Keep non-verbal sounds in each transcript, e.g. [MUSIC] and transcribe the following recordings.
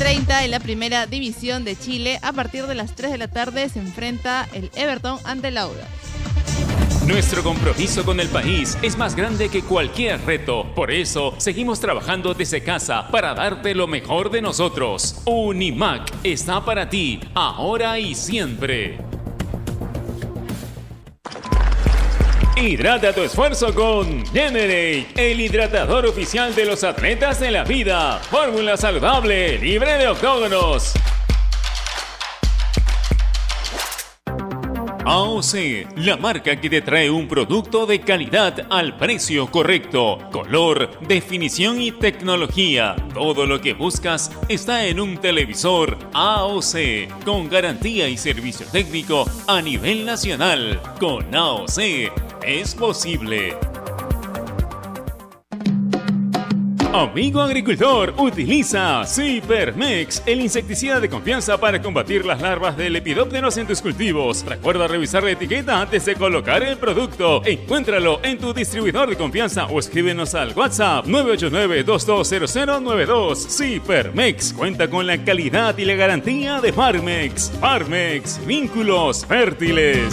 fecha 30 en la primera división de Chile. A partir de las 3 de la tarde se enfrenta el Everton ante el Auda. Nuestro compromiso con el país es más grande que cualquier reto. Por eso, seguimos trabajando desde casa para darte lo mejor de nosotros. Unimac está para ti, ahora y siempre. Hidrata tu esfuerzo con Generate, el hidratador oficial de los atletas de la vida. Fórmula saludable, libre de octógonos. AOC, la marca que te trae un producto de calidad al precio correcto, color, definición y tecnología. Todo lo que buscas está en un televisor AOC, con garantía y servicio técnico a nivel nacional. Con AOC es posible. Amigo agricultor, utiliza Cypermex, el insecticida de confianza para combatir las larvas de lepidópteros en tus cultivos. Recuerda revisar la etiqueta antes de colocar el producto. Encuéntralo en tu distribuidor de confianza o escríbenos al WhatsApp 989-220092. Cypermex cuenta con la calidad y la garantía de Farmex. Farmex, vínculos fértiles.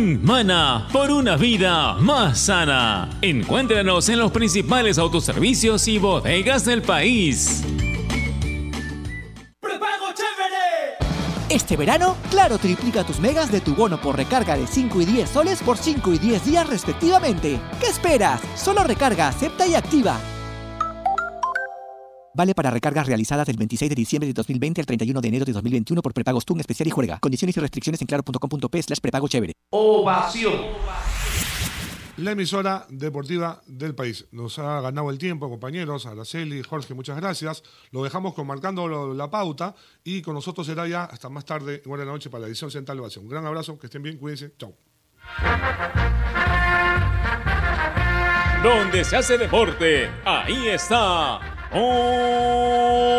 Mana por una vida más sana. Encuéntranos en los principales autoservicios y bodegas del país. ¡Prepago chévere! Este verano, Claro triplica tus megas de tu bono por recarga de 5 y 10 soles por 5 y 10 días respectivamente. ¿Qué esperas? Solo recarga, acepta y activa. Vale para recargas realizadas del 26 de diciembre de 2020 al 31 de enero de 2021 por prepagos TUN especial y juega. Condiciones y restricciones en claro.com.p slash prepago chévere. Ovación. La emisora deportiva del país. Nos ha ganado el tiempo, compañeros. Araceli, Jorge, muchas gracias. Lo dejamos con marcando lo- la pauta y con nosotros será ya hasta más tarde, buena noche, para la edición central de Ovación. Un gran abrazo, que estén bien, cuídense. Chao. Donde se hace deporte, ahí está. Ovación.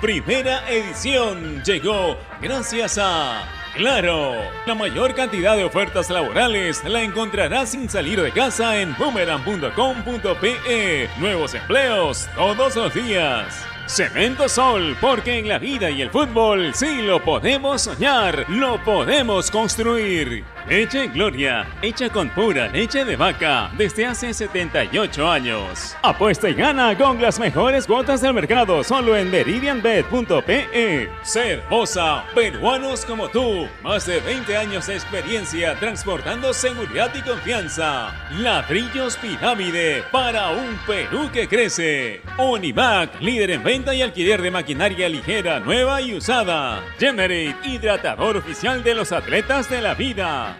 Primera edición llegó gracias a Claro. La mayor cantidad de ofertas laborales la encontrarás sin salir de casa en boomerang.com.pe. Nuevos empleos todos los días. Cemento Sol, porque en la vida y el fútbol sí lo podemos soñar, lo podemos construir. Leche Gloria, hecha con pura leche de vaca desde hace 78 años. Apuesta y gana con las mejores cuotas del mercado solo en meridianbet.pe. Cervosa, peruanos como tú, más de 20 años de experiencia transportando seguridad y confianza. Ladrillos Pirámide para un Perú que crece. Univac, líder en venta y alquiler de maquinaria ligera, nueva y usada. Generate, hidratador oficial de los atletas de la vida.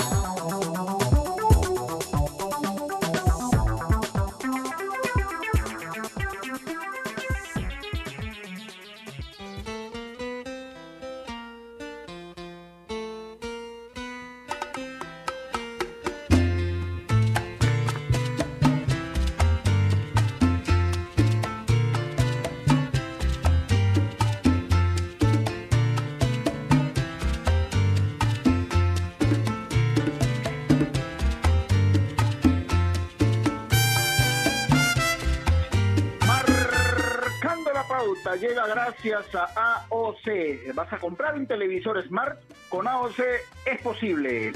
¿Vas a comprar un televisor Smart? Con AOC es posible.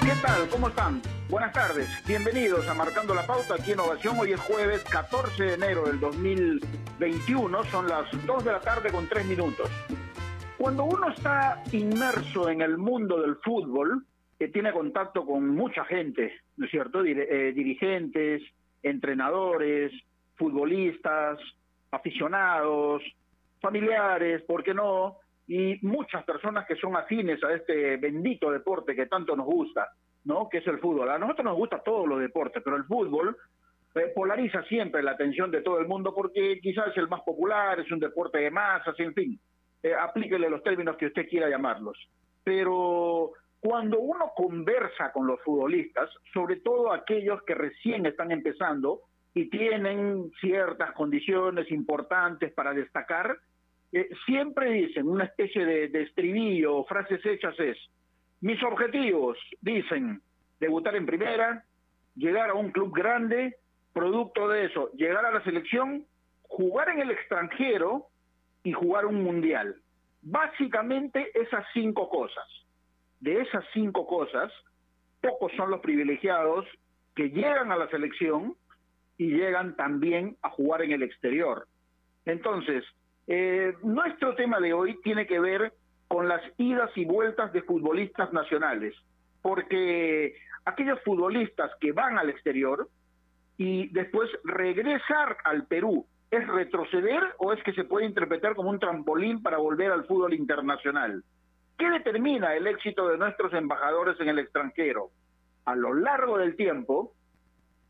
¿Qué tal? ¿Cómo están? Buenas tardes, bienvenidos a Marcando la Pauta aquí en Ovación. Hoy es jueves 14 de enero del 2021, son las 2 de la tarde con 3 minutos. Cuando uno está inmerso en el mundo del fútbol, que tiene contacto con mucha gente, ¿no es cierto? Eh, dirigentes, entrenadores, futbolistas, aficionados, familiares, ¿por qué no? Y muchas personas que son afines a este bendito deporte que tanto nos gusta, ¿no? Que es el fútbol. A nosotros nos gusta todos los deportes, pero el fútbol eh, polariza siempre la atención de todo el mundo porque quizás es el más popular, es un deporte de masas, en fin. Eh, aplíquele los términos que usted quiera llamarlos. Pero cuando uno conversa con los futbolistas, sobre todo aquellos que recién están empezando y tienen ciertas condiciones importantes para destacar, siempre dicen una especie de, estribillo o frases hechas es, mis objetivos, dicen, debutar en primera, llegar a un club grande, producto de eso, llegar a la selección, jugar en el extranjero y jugar un mundial. Básicamente esas cinco cosas de esas cinco cosas, pocos son los privilegiados que llegan a la selección y llegan también a jugar en el exterior. Entonces, eh, nuestro tema de hoy tiene que ver con las idas y vueltas de futbolistas nacionales, porque aquellos futbolistas que van al exterior y después regresar al Perú, ¿es retroceder o es que se puede interpretar como un trampolín para volver al fútbol internacional? ¿Qué determina el éxito de nuestros embajadores en el extranjero? A lo largo del tiempo,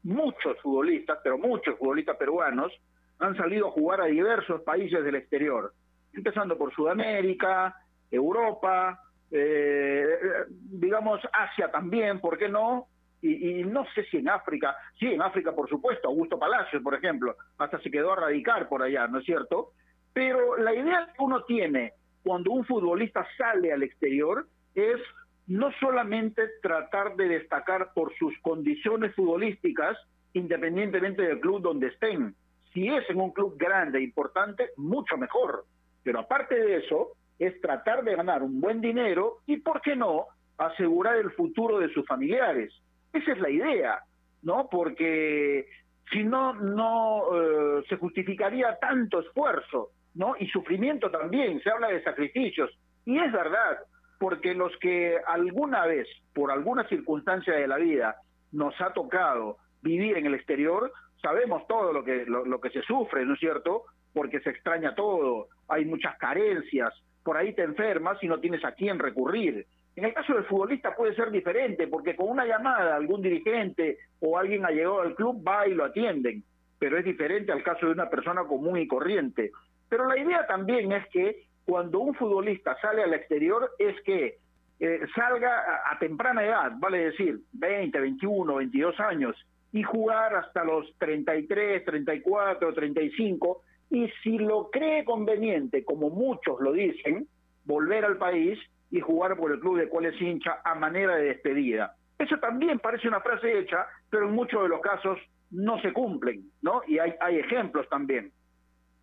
muchos futbolistas, pero muchos futbolistas peruanos, han salido a jugar a diversos países del exterior, empezando por Sudamérica, Europa, eh, digamos Asia también, ¿por qué no? Y, y, no sé si en África, sí, en África por supuesto, Augusto Palacios, por ejemplo, hasta se quedó a radicar por allá, ¿no es cierto? Pero la idea que uno tiene cuando un futbolista sale al exterior es no solamente tratar de destacar por sus condiciones futbolísticas, independientemente del club donde estén. Si es en un club grande, e importante, mucho mejor. Pero aparte de eso, es tratar de ganar un buen dinero y, ¿por qué no?, asegurar el futuro de sus familiares. Esa es la idea, ¿no? Porque si no, no eh, se justificaría tanto esfuerzo ¿no? Y sufrimiento también, se habla de sacrificios. Y es verdad, porque los que alguna vez, por alguna circunstancia de la vida, nos ha tocado vivir en el exterior, sabemos todo lo que, lo, que se sufre, ¿no es cierto? Porque se extraña todo, hay muchas carencias, por ahí te enfermas y no tienes a quién recurrir. En el caso del futbolista puede ser diferente, porque con una llamada algún dirigente o alguien ha llegado al club va y lo atienden, pero es diferente al caso de una persona común y corriente. Pero la idea también es que cuando un futbolista sale al exterior es que eh, salga a, temprana edad, vale decir 20, 21, 22 años, y jugar hasta los 33, 34, 35, y si lo cree conveniente, como muchos lo dicen, volver al país y jugar por el club de cual es hincha a manera de despedida. Eso también parece una frase hecha, pero en muchos de los casos no se cumplen, ¿no? Y hay, hay ejemplos también.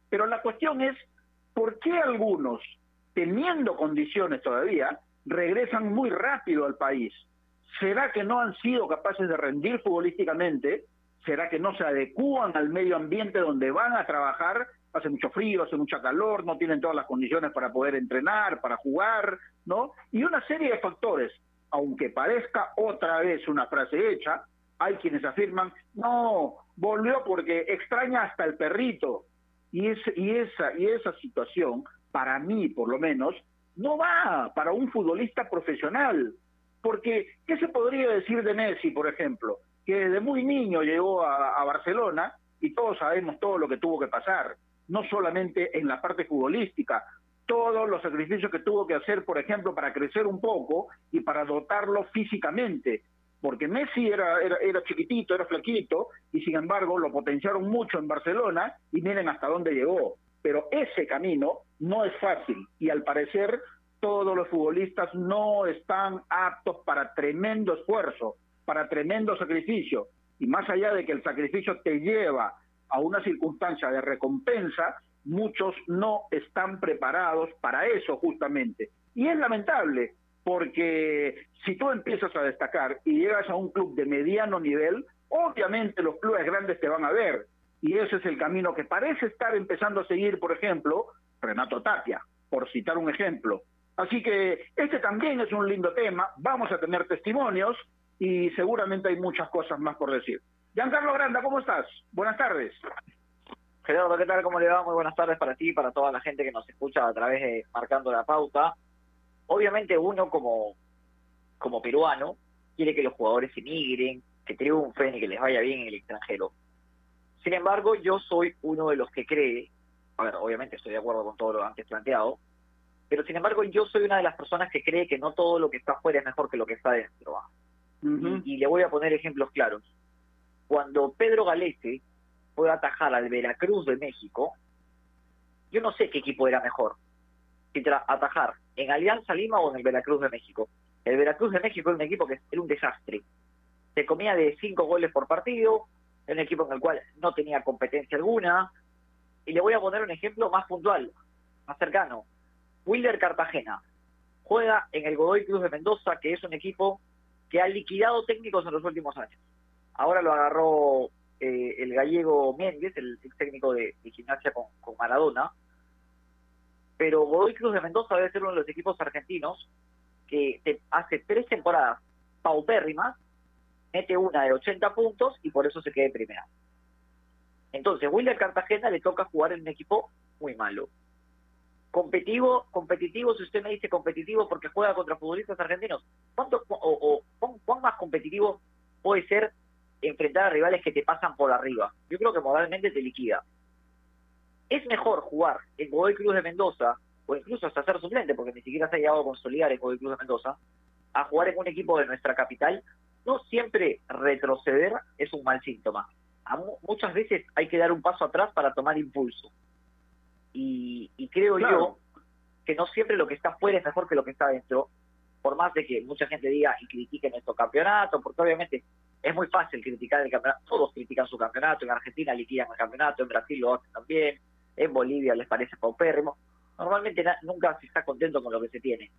Pero la cuestión es, ¿por qué algunos, teniendo condiciones todavía, regresan muy rápido al país? ¿Será que no han sido capaces de rendir futbolísticamente? ¿Será que no se adecúan al medio ambiente donde van a trabajar? Hace mucho frío, hace mucha calor, no tienen todas las condiciones para poder entrenar, para jugar, ¿no? Y una serie de factores. Aunque parezca otra vez una frase hecha, hay quienes afirman, no, volvió porque extraña hasta el perrito, y, y, esa, y esa situación, para mí por lo menos, no va para un futbolista profesional. Porque, ¿qué se podría decir de Messi, por ejemplo? Que desde muy niño llegó a, a Barcelona y todos sabemos todo lo que tuvo que pasar, no solamente en la parte futbolística, todos los sacrificios que tuvo que hacer, por ejemplo, para crecer un poco y para dotarlo físicamente, porque Messi era, era, chiquitito, era flaquito, y sin embargo lo potenciaron mucho en Barcelona y miren hasta dónde llegó. Pero ese camino no es fácil y al parecer todos los futbolistas no están aptos para tremendo esfuerzo, para tremendo sacrificio. Y más allá de que el sacrificio te lleva a una circunstancia de recompensa, muchos no están preparados para eso justamente. Y es lamentable, porque si tú empiezas a destacar y llegas a un club de mediano nivel, obviamente los clubes grandes te van a ver. Y ese es el camino que parece estar empezando a seguir, por ejemplo, Renato Tapia, por citar un ejemplo. Así que este también es un lindo tema, vamos a tener testimonios y seguramente hay muchas cosas más por decir. Giancarlo Granda, ¿cómo estás? Buenas tardes. Gerardo, ¿qué tal? ¿Cómo le va? Muy buenas tardes para ti y para toda la gente que nos escucha a través de Marcando la Pauta. Obviamente uno como, como peruano quiere que los jugadores emigren, que triunfen y que les vaya bien en el extranjero. Sin embargo, yo soy uno de los que cree, a ver, obviamente estoy de acuerdo con todo lo antes planteado, pero sin embargo yo soy una de las personas que cree que no todo lo que está afuera es mejor que lo que está dentro. y, y, le voy a poner ejemplos claros. Cuando Pedro Galese fue a atajar al Veracruz de México, yo no sé qué equipo era mejor, si atajar en Alianza Lima o en el Veracruz de México. El Veracruz de México era un equipo que era un desastre. Se comía de cinco goles por partido, era un equipo en el cual no tenía competencia alguna. Y le voy a poner un ejemplo más puntual, más cercano. Wilder Cartagena juega en el Godoy Cruz de Mendoza, que es un equipo que ha liquidado técnicos en los últimos años. Ahora lo agarró eh, el gallego Méndez, el técnico de, gimnasia con, Maradona. Pero Godoy Cruz de Mendoza debe ser uno de los equipos argentinos que hace tres temporadas paupérrimas, mete una de 80 puntos y por eso se queda en primera. Entonces, Wilder Cartagena le toca jugar en un equipo muy malo. Competitivo, competitivo, si usted me dice competitivo porque juega contra futbolistas argentinos, ¿cuánto o, cuán más competitivo puede ser enfrentar a rivales que te pasan por arriba. Yo creo que moralmente te liquida. Es mejor jugar en Godoy Cruz de Mendoza, o incluso hasta ser suplente, porque ni siquiera se ha llegado a consolidar en Godoy Cruz de Mendoza, a jugar en un equipo de nuestra capital. No siempre retroceder es un mal síntoma. muchas veces hay que dar un paso atrás para tomar impulso. Y, creo yo que no siempre lo que está afuera es mejor que lo que está dentro, por más de que mucha gente diga y critique nuestro campeonato, porque obviamente es muy fácil criticar el campeonato, todos critican su campeonato, en Argentina liquidan el campeonato, en Brasil lo hacen también, en Bolivia les parece paupérrimo. Normalmente nunca se está contento con lo que se tiene.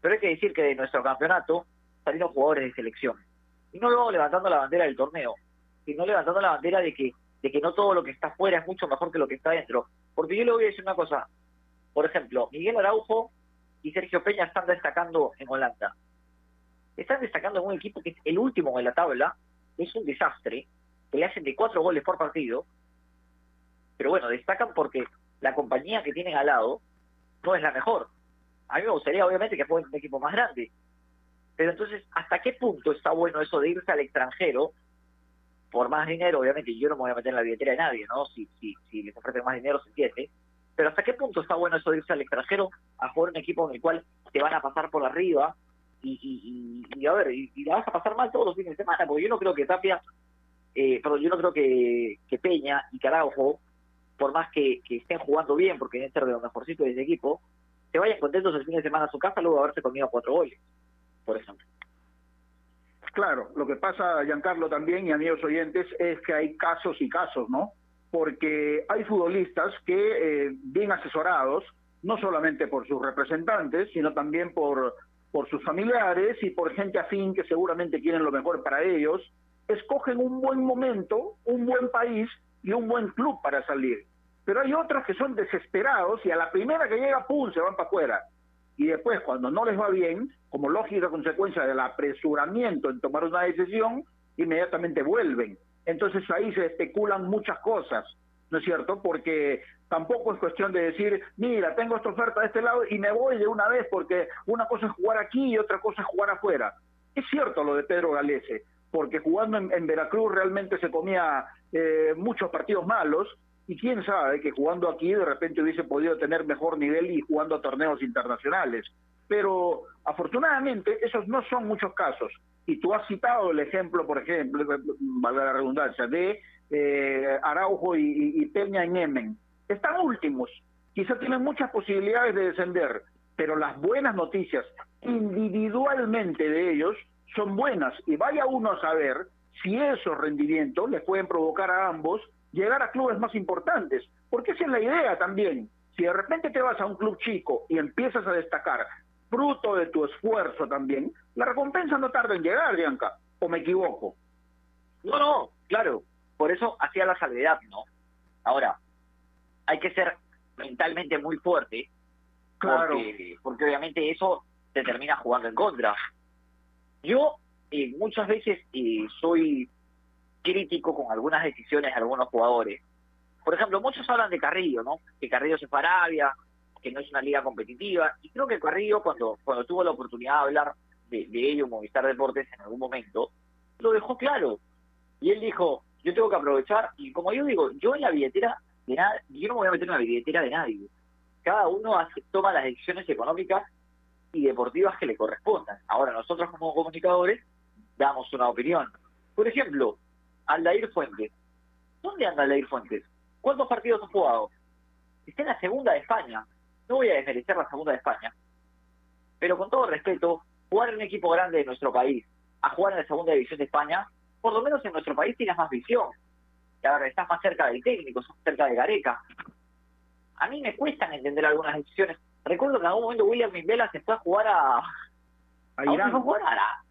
Pero hay que decir que de nuestro campeonato salieron jugadores de selección. Y no luego levantando la bandera del torneo, sino levantando la bandera de que, de que no todo lo que está afuera es mucho mejor que lo que está dentro. Porque yo le voy a decir una cosa. Por ejemplo, Miguel Araujo y Sergio Peña están destacando en Holanda. Están destacando en un equipo que es el último en la tabla, es un desastre, que le hacen de cuatro goles por partido, pero bueno, destacan porque la compañía que tienen al lado no es la mejor. A mí me gustaría, obviamente, que fuera un equipo más grande. Pero entonces, ¿hasta qué punto está bueno eso de irse al extranjero por más dinero? Obviamente, yo no me voy a meter en la billetera de nadie, ¿no? Si, si, si les ofrecen más dinero, se entiende. Pero ¿hasta qué punto está bueno eso de irse al extranjero a jugar un equipo en el cual te van a pasar por arriba y, y, a ver, y, la vas a pasar mal todos los fines de semana, porque yo no creo que Tapia, eh, perdón, yo no creo que, que Peña y Caraujo, por más que, que estén jugando bien, porque deben ser de los mejorcitos de ese equipo, se vayan contentos el fin de semana a su casa luego de haberse comido cuatro goles, por ejemplo. Claro, lo que pasa, Giancarlo, también, y amigos oyentes, es que hay casos y casos, ¿no? Porque hay futbolistas que, eh, bien asesorados, no solamente por sus representantes, sino también por por sus familiares y por gente afín que seguramente quieren lo mejor para ellos, escogen un buen momento, un buen país y un buen club para salir. Pero hay otros que son desesperados y a la primera que llega, ¡pum!, se van para afuera. Y después, cuando no les va bien, como lógica consecuencia del apresuramiento en tomar una decisión, inmediatamente vuelven. Entonces ahí se especulan muchas cosas. ¿no es cierto? Porque tampoco es cuestión de decir, mira, tengo esta oferta de este lado y me voy de una vez porque una cosa es jugar aquí y otra cosa es jugar afuera. Es cierto lo de Pedro Galese, porque jugando en, Veracruz realmente se comía eh, muchos partidos malos y quién sabe que jugando aquí de repente hubiese podido tener mejor nivel y jugando a torneos internacionales. Pero afortunadamente esos no son muchos casos. Y tú has citado el ejemplo, por ejemplo, valga la redundancia, de eh, Araujo y, Peña en Yemen. Están últimos, quizá tienen muchas posibilidades de descender, pero las buenas noticias individualmente de ellos son buenas y vaya uno a saber si esos rendimientos les pueden provocar a ambos llegar a clubes más importantes, porque esa es la idea también. Si de repente te vas a un club chico y empiezas a destacar, fruto de tu esfuerzo también, la recompensa no tarda en llegar, Bianca. ¿O me equivoco? No, no, claro. Por eso hacía la salvedad, ¿no? Ahora, hay que ser mentalmente muy fuerte. Claro. Porque, porque obviamente eso te termina jugando en contra. Yo eh, muchas veces eh, soy crítico con algunas decisiones de algunos jugadores. Por ejemplo, muchos hablan de Carrillo, ¿no? Que Carrillo se fue a Arabia, que no es una liga competitiva. Y creo que Carrillo, cuando, cuando tuvo la oportunidad de hablar de, de ello Movistar Deportes en algún momento, lo dejó claro. Y él dijo, yo tengo que aprovechar, y como yo digo, yo en la billetera de nada, yo no me voy a meter en la billetera de nadie. Cada uno hace, toma las decisiones económicas y deportivas que le correspondan. Ahora, nosotros como comunicadores damos una opinión. Por ejemplo, Aldair Fuentes. ¿Dónde anda Aldair Fuentes? ¿Cuántos partidos ha jugado? Está en la segunda de España. No voy a desmerecer la segunda de España. Pero con todo respeto, jugar en un equipo grande de nuestro país, a jugar en la segunda división de España, por lo menos en nuestro país tienes más visión. Y ahora estás más cerca del técnico, estás cerca de Gareca. A mí me cuestan entender algunas decisiones. Recuerdo que en algún momento William Mimbela se fue a jugar a... A Irán. a jugar? A la,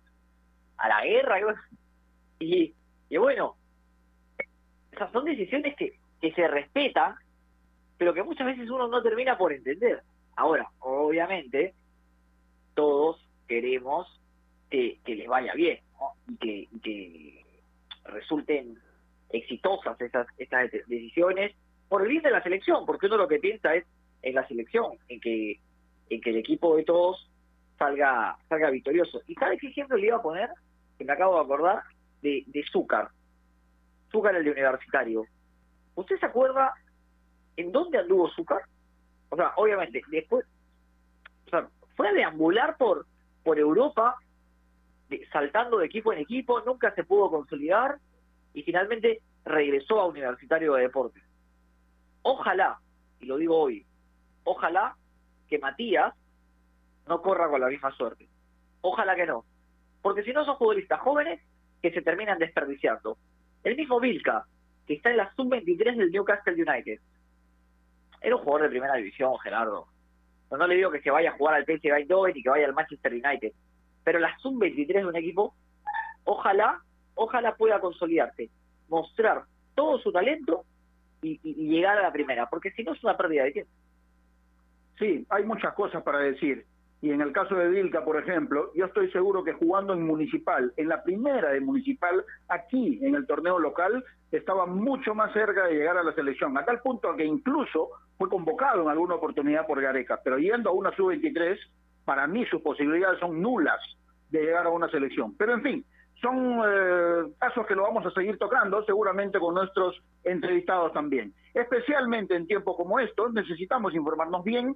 a la guerra. Y, y bueno, esas son decisiones que, que se respetan, pero que muchas veces uno no termina por entender. Ahora, obviamente, todos queremos que, les vaya bien y, que, resulten exitosas esas, esas de- decisiones por el bien de la selección, porque uno lo que piensa es en la selección, en que, en que el equipo de todos salga, salga victorioso. ¿Y sabes qué ejemplo le iba a poner? Que me acabo de acordar de, de Zúcar. Zúcar, el de universitario. ¿Usted se acuerda en dónde anduvo Zúcar? O sea, obviamente, después, o sea, fue a deambular por, por Europa, saltando de equipo en equipo, nunca se pudo consolidar y finalmente regresó a Universitario de Deportes. Ojalá, y lo digo hoy, ojalá que Matías no corra con la misma suerte. Ojalá que no. Porque si no son futbolistas jóvenes que se terminan desperdiciando. El mismo Vilca, que está en la sub-23 del Newcastle United. Era un jugador de primera división, Gerardo. No, le digo que se vaya a jugar al PSV Eindhoven y que vaya al Manchester United. Pero la sub-23 de un equipo, ojalá, ojalá pueda consolidarse, mostrar todo su talento y- y llegar a la primera. Porque si no es una pérdida de tiempo. Sí, hay muchas cosas para decir. Y en el caso de Vilca, por ejemplo, yo estoy seguro que jugando en Municipal, en la primera de Municipal, aquí en el torneo local, estaba mucho más cerca de llegar a la selección, a tal punto que incluso fue convocado en alguna oportunidad por Gareca, pero yendo a una sub-23, para mí sus posibilidades son nulas de llegar a una selección. Pero en fin, son eh, casos que lo vamos a seguir tocando, seguramente con nuestros entrevistados también. Especialmente en tiempos como estos, necesitamos informarnos bien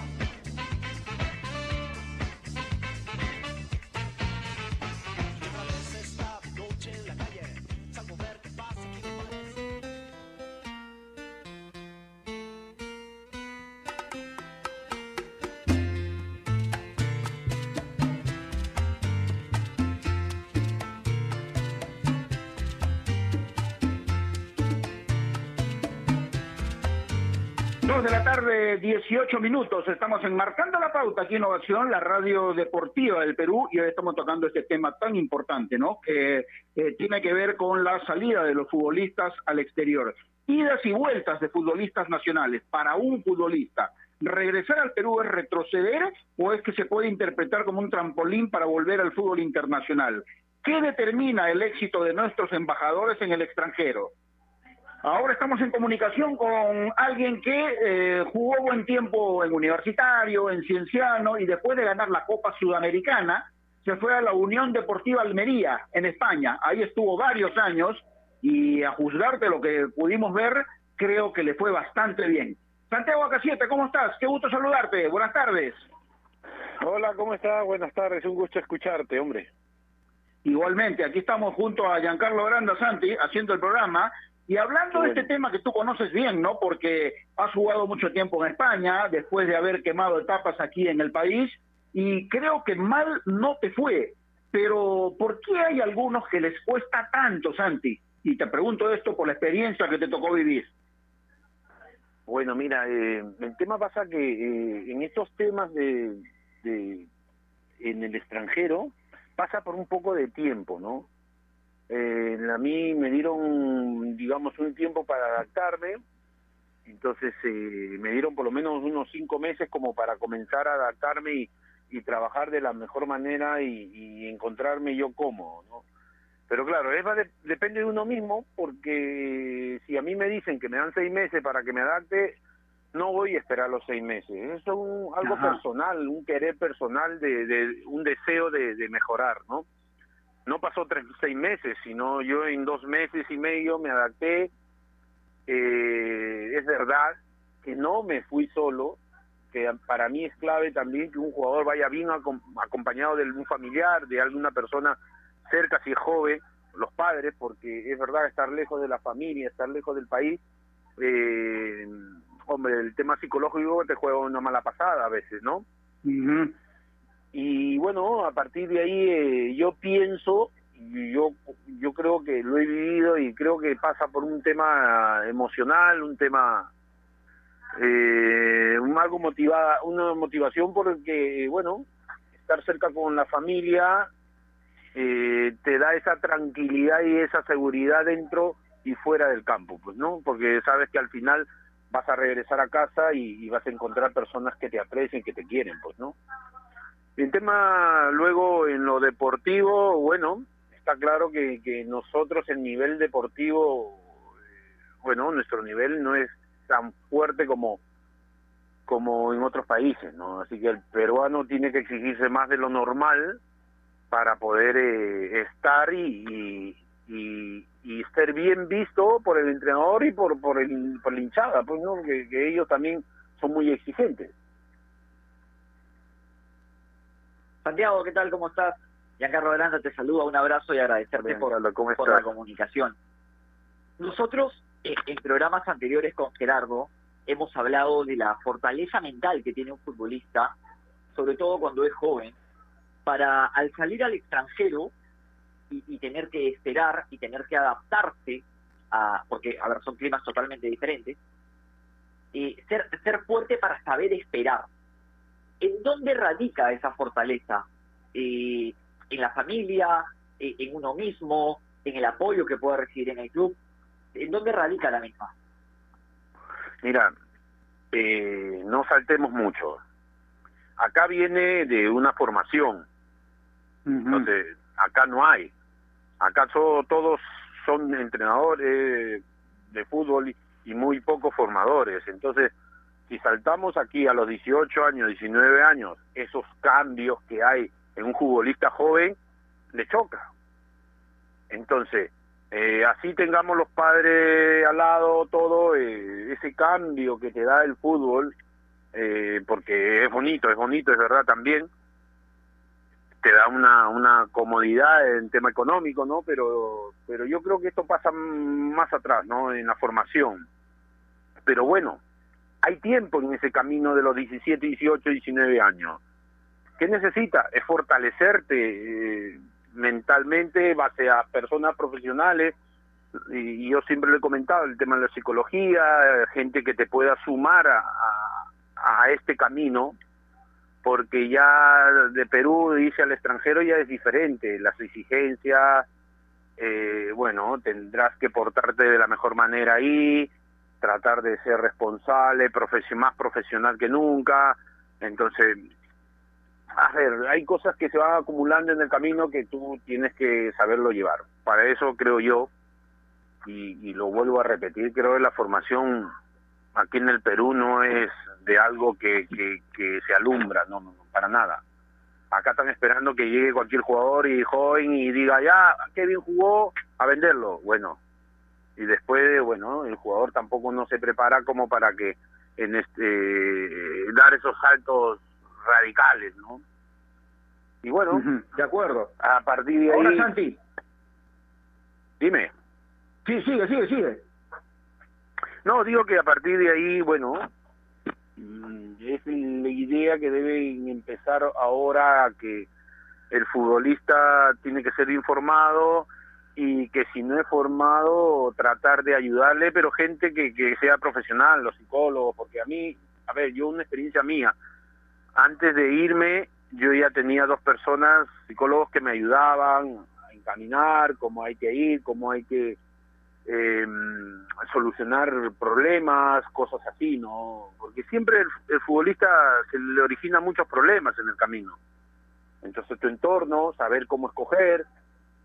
Dos de la tarde, 18 minutos. Estamos enmarcando la pauta aquí en Innovación, la radio deportiva del Perú, y hoy estamos tocando este tema tan importante, ¿no? Que eh, tiene que ver con la salida de los futbolistas al exterior. Idas y vueltas de futbolistas nacionales para un futbolista. ¿Regresar al Perú es retroceder o es que se puede interpretar como un trampolín para volver al fútbol internacional? ¿Qué determina el éxito de nuestros embajadores en el extranjero? Ahora estamos en comunicación con alguien que eh, jugó buen tiempo en universitario, en cienciano, y después de ganar la Copa Sudamericana, se fue a la Unión Deportiva Almería, en España. Ahí estuvo varios años, y a juzgar de lo que pudimos ver, creo que le fue bastante bien. Santiago Acasiete, ¿cómo estás? Qué gusto saludarte. Buenas tardes. Hola, ¿cómo estás? Buenas tardes. Un gusto escucharte, hombre. Igualmente, aquí estamos junto a Giancarlo Granda Santi haciendo el programa y hablando de este tema que tú conoces bien, ¿no? Porque has jugado mucho tiempo en España, después de haber quemado etapas aquí en el país, y creo que mal no te fue. Pero, ¿por qué hay algunos que les cuesta tanto, Santi? Y te pregunto esto por la experiencia que te tocó vivir. Bueno, mira, eh, el tema pasa que eh, en estos temas de, de, en el extranjero pasa por un poco de tiempo, ¿no? Eh, a mí me dieron, digamos, un tiempo para adaptarme, entonces eh, me dieron por lo menos unos cinco meses como para comenzar a adaptarme y, y trabajar de la mejor manera y, y encontrarme yo cómodo, ¿no? Pero claro, es, depende de uno mismo, porque si a mí me dicen que me dan seis meses para que me adapte, no voy a esperar los seis meses. Eso es un, algo Ajá. personal, un querer personal, de, de un deseo de, de mejorar, ¿no? No pasó tres, seis meses, sino yo en dos meses y medio me adapté. Eh, es verdad que no me fui solo, que para mí es clave también que un jugador vaya bien acom- acompañado de algún familiar, de alguna persona cerca si es joven, los padres, porque es verdad estar lejos de la familia, estar lejos del país, eh, hombre, el tema psicológico te juega una mala pasada a veces, ¿no? Y bueno, a partir de ahí eh, yo pienso, yo, yo creo que lo he vivido y creo que pasa por un tema emocional, un tema eh, un algo motivada, una motivación porque, bueno, estar cerca con la familia eh, te da esa tranquilidad y esa seguridad dentro y fuera del campo, pues, ¿no? Porque sabes que al final vas a regresar a casa y, y vas a encontrar personas que te aprecien, que te quieren, pues, ¿no? El tema luego en lo deportivo, bueno, está claro que, que nosotros el nivel deportivo, eh, bueno, nuestro nivel no es tan fuerte como como en otros países, ¿no? Así que el peruano tiene que exigirse más de lo normal para poder eh, estar y, y, y, y estar bien visto por el entrenador y por por el por la hinchada, pues no, que, que ellos también son muy exigentes. Santiago, ¿qué tal? ¿Cómo estás? Giancarlo Aranda te saluda, un abrazo y agradecerte por, la comunicación. Nosotros, eh, en programas anteriores con Gerardo, hemos hablado de la fortaleza mental que tiene un futbolista, sobre todo cuando es joven, para al salir al extranjero y, y tener que esperar y tener que adaptarse a, porque, a ver, son climas totalmente diferentes, eh, ser, ser fuerte para saber esperar. ¿En dónde radica esa fortaleza? Eh, ¿En la familia? Eh, ¿En uno mismo? ¿En el apoyo que puede recibir en el club? ¿En dónde radica la misma? Mira, eh, no saltemos mucho. Acá viene de una formación, entonces acá no hay. Acá so- todos son entrenadores de fútbol y, y muy pocos formadores. Entonces, si saltamos aquí a los 18 años, 19 años, esos cambios que hay en un futbolista joven, le choca. Entonces, eh, así tengamos los padres al lado, todo eh, ese cambio que te da el fútbol, eh, porque es bonito, es bonito, es verdad también, te da una, una comodidad en tema económico, ¿no? Pero, pero yo creo que esto pasa más atrás, ¿no? En la formación. Pero bueno, hay tiempo en ese camino de los 17, 18, 19 años. ¿Qué necesita? Es fortalecerte eh, mentalmente base a personas profesionales y, y yo siempre lo he comentado, el tema de la psicología, gente que te pueda sumar a, a, a este camino, porque ya de Perú irse al extranjero ya es diferente, las exigencias, eh, bueno, tendrás que portarte de la mejor manera ahí, tratar de ser responsable, más profesional que nunca, entonces, a ver, hay cosas que se van acumulando en el camino que tú tienes que saberlo llevar. Para eso creo yo, y, y lo vuelvo a repetir, creo que la formación aquí en el Perú no es de algo que, que, que se alumbra, no, no, para nada. Acá están esperando que llegue cualquier jugador y joven y diga, ya, qué bien jugó, a venderlo. Bueno, y después, bueno, el jugador tampoco no se prepara como para que en este dar esos saltos radicales, ¿no? Y bueno, de acuerdo. A partir de Ahora, ahí, Santi. dime. Sí, sigue, sigue, sigue. No, digo que a partir de ahí, bueno, mm, es la idea que deben empezar ahora que el futbolista tiene que ser informado y que si no es formado tratar de ayudarle, pero gente que, que sea profesional, los psicólogos, porque a mí, a ver, yo una experiencia mía, antes de irme yo ya tenía dos personas, psicólogos que me ayudaban a encaminar, cómo hay que ir, cómo hay que eh, solucionar problemas, cosas así, ¿no? Porque siempre el, el futbolista se le origina muchos problemas en el camino. Entonces tu entorno, saber cómo escoger,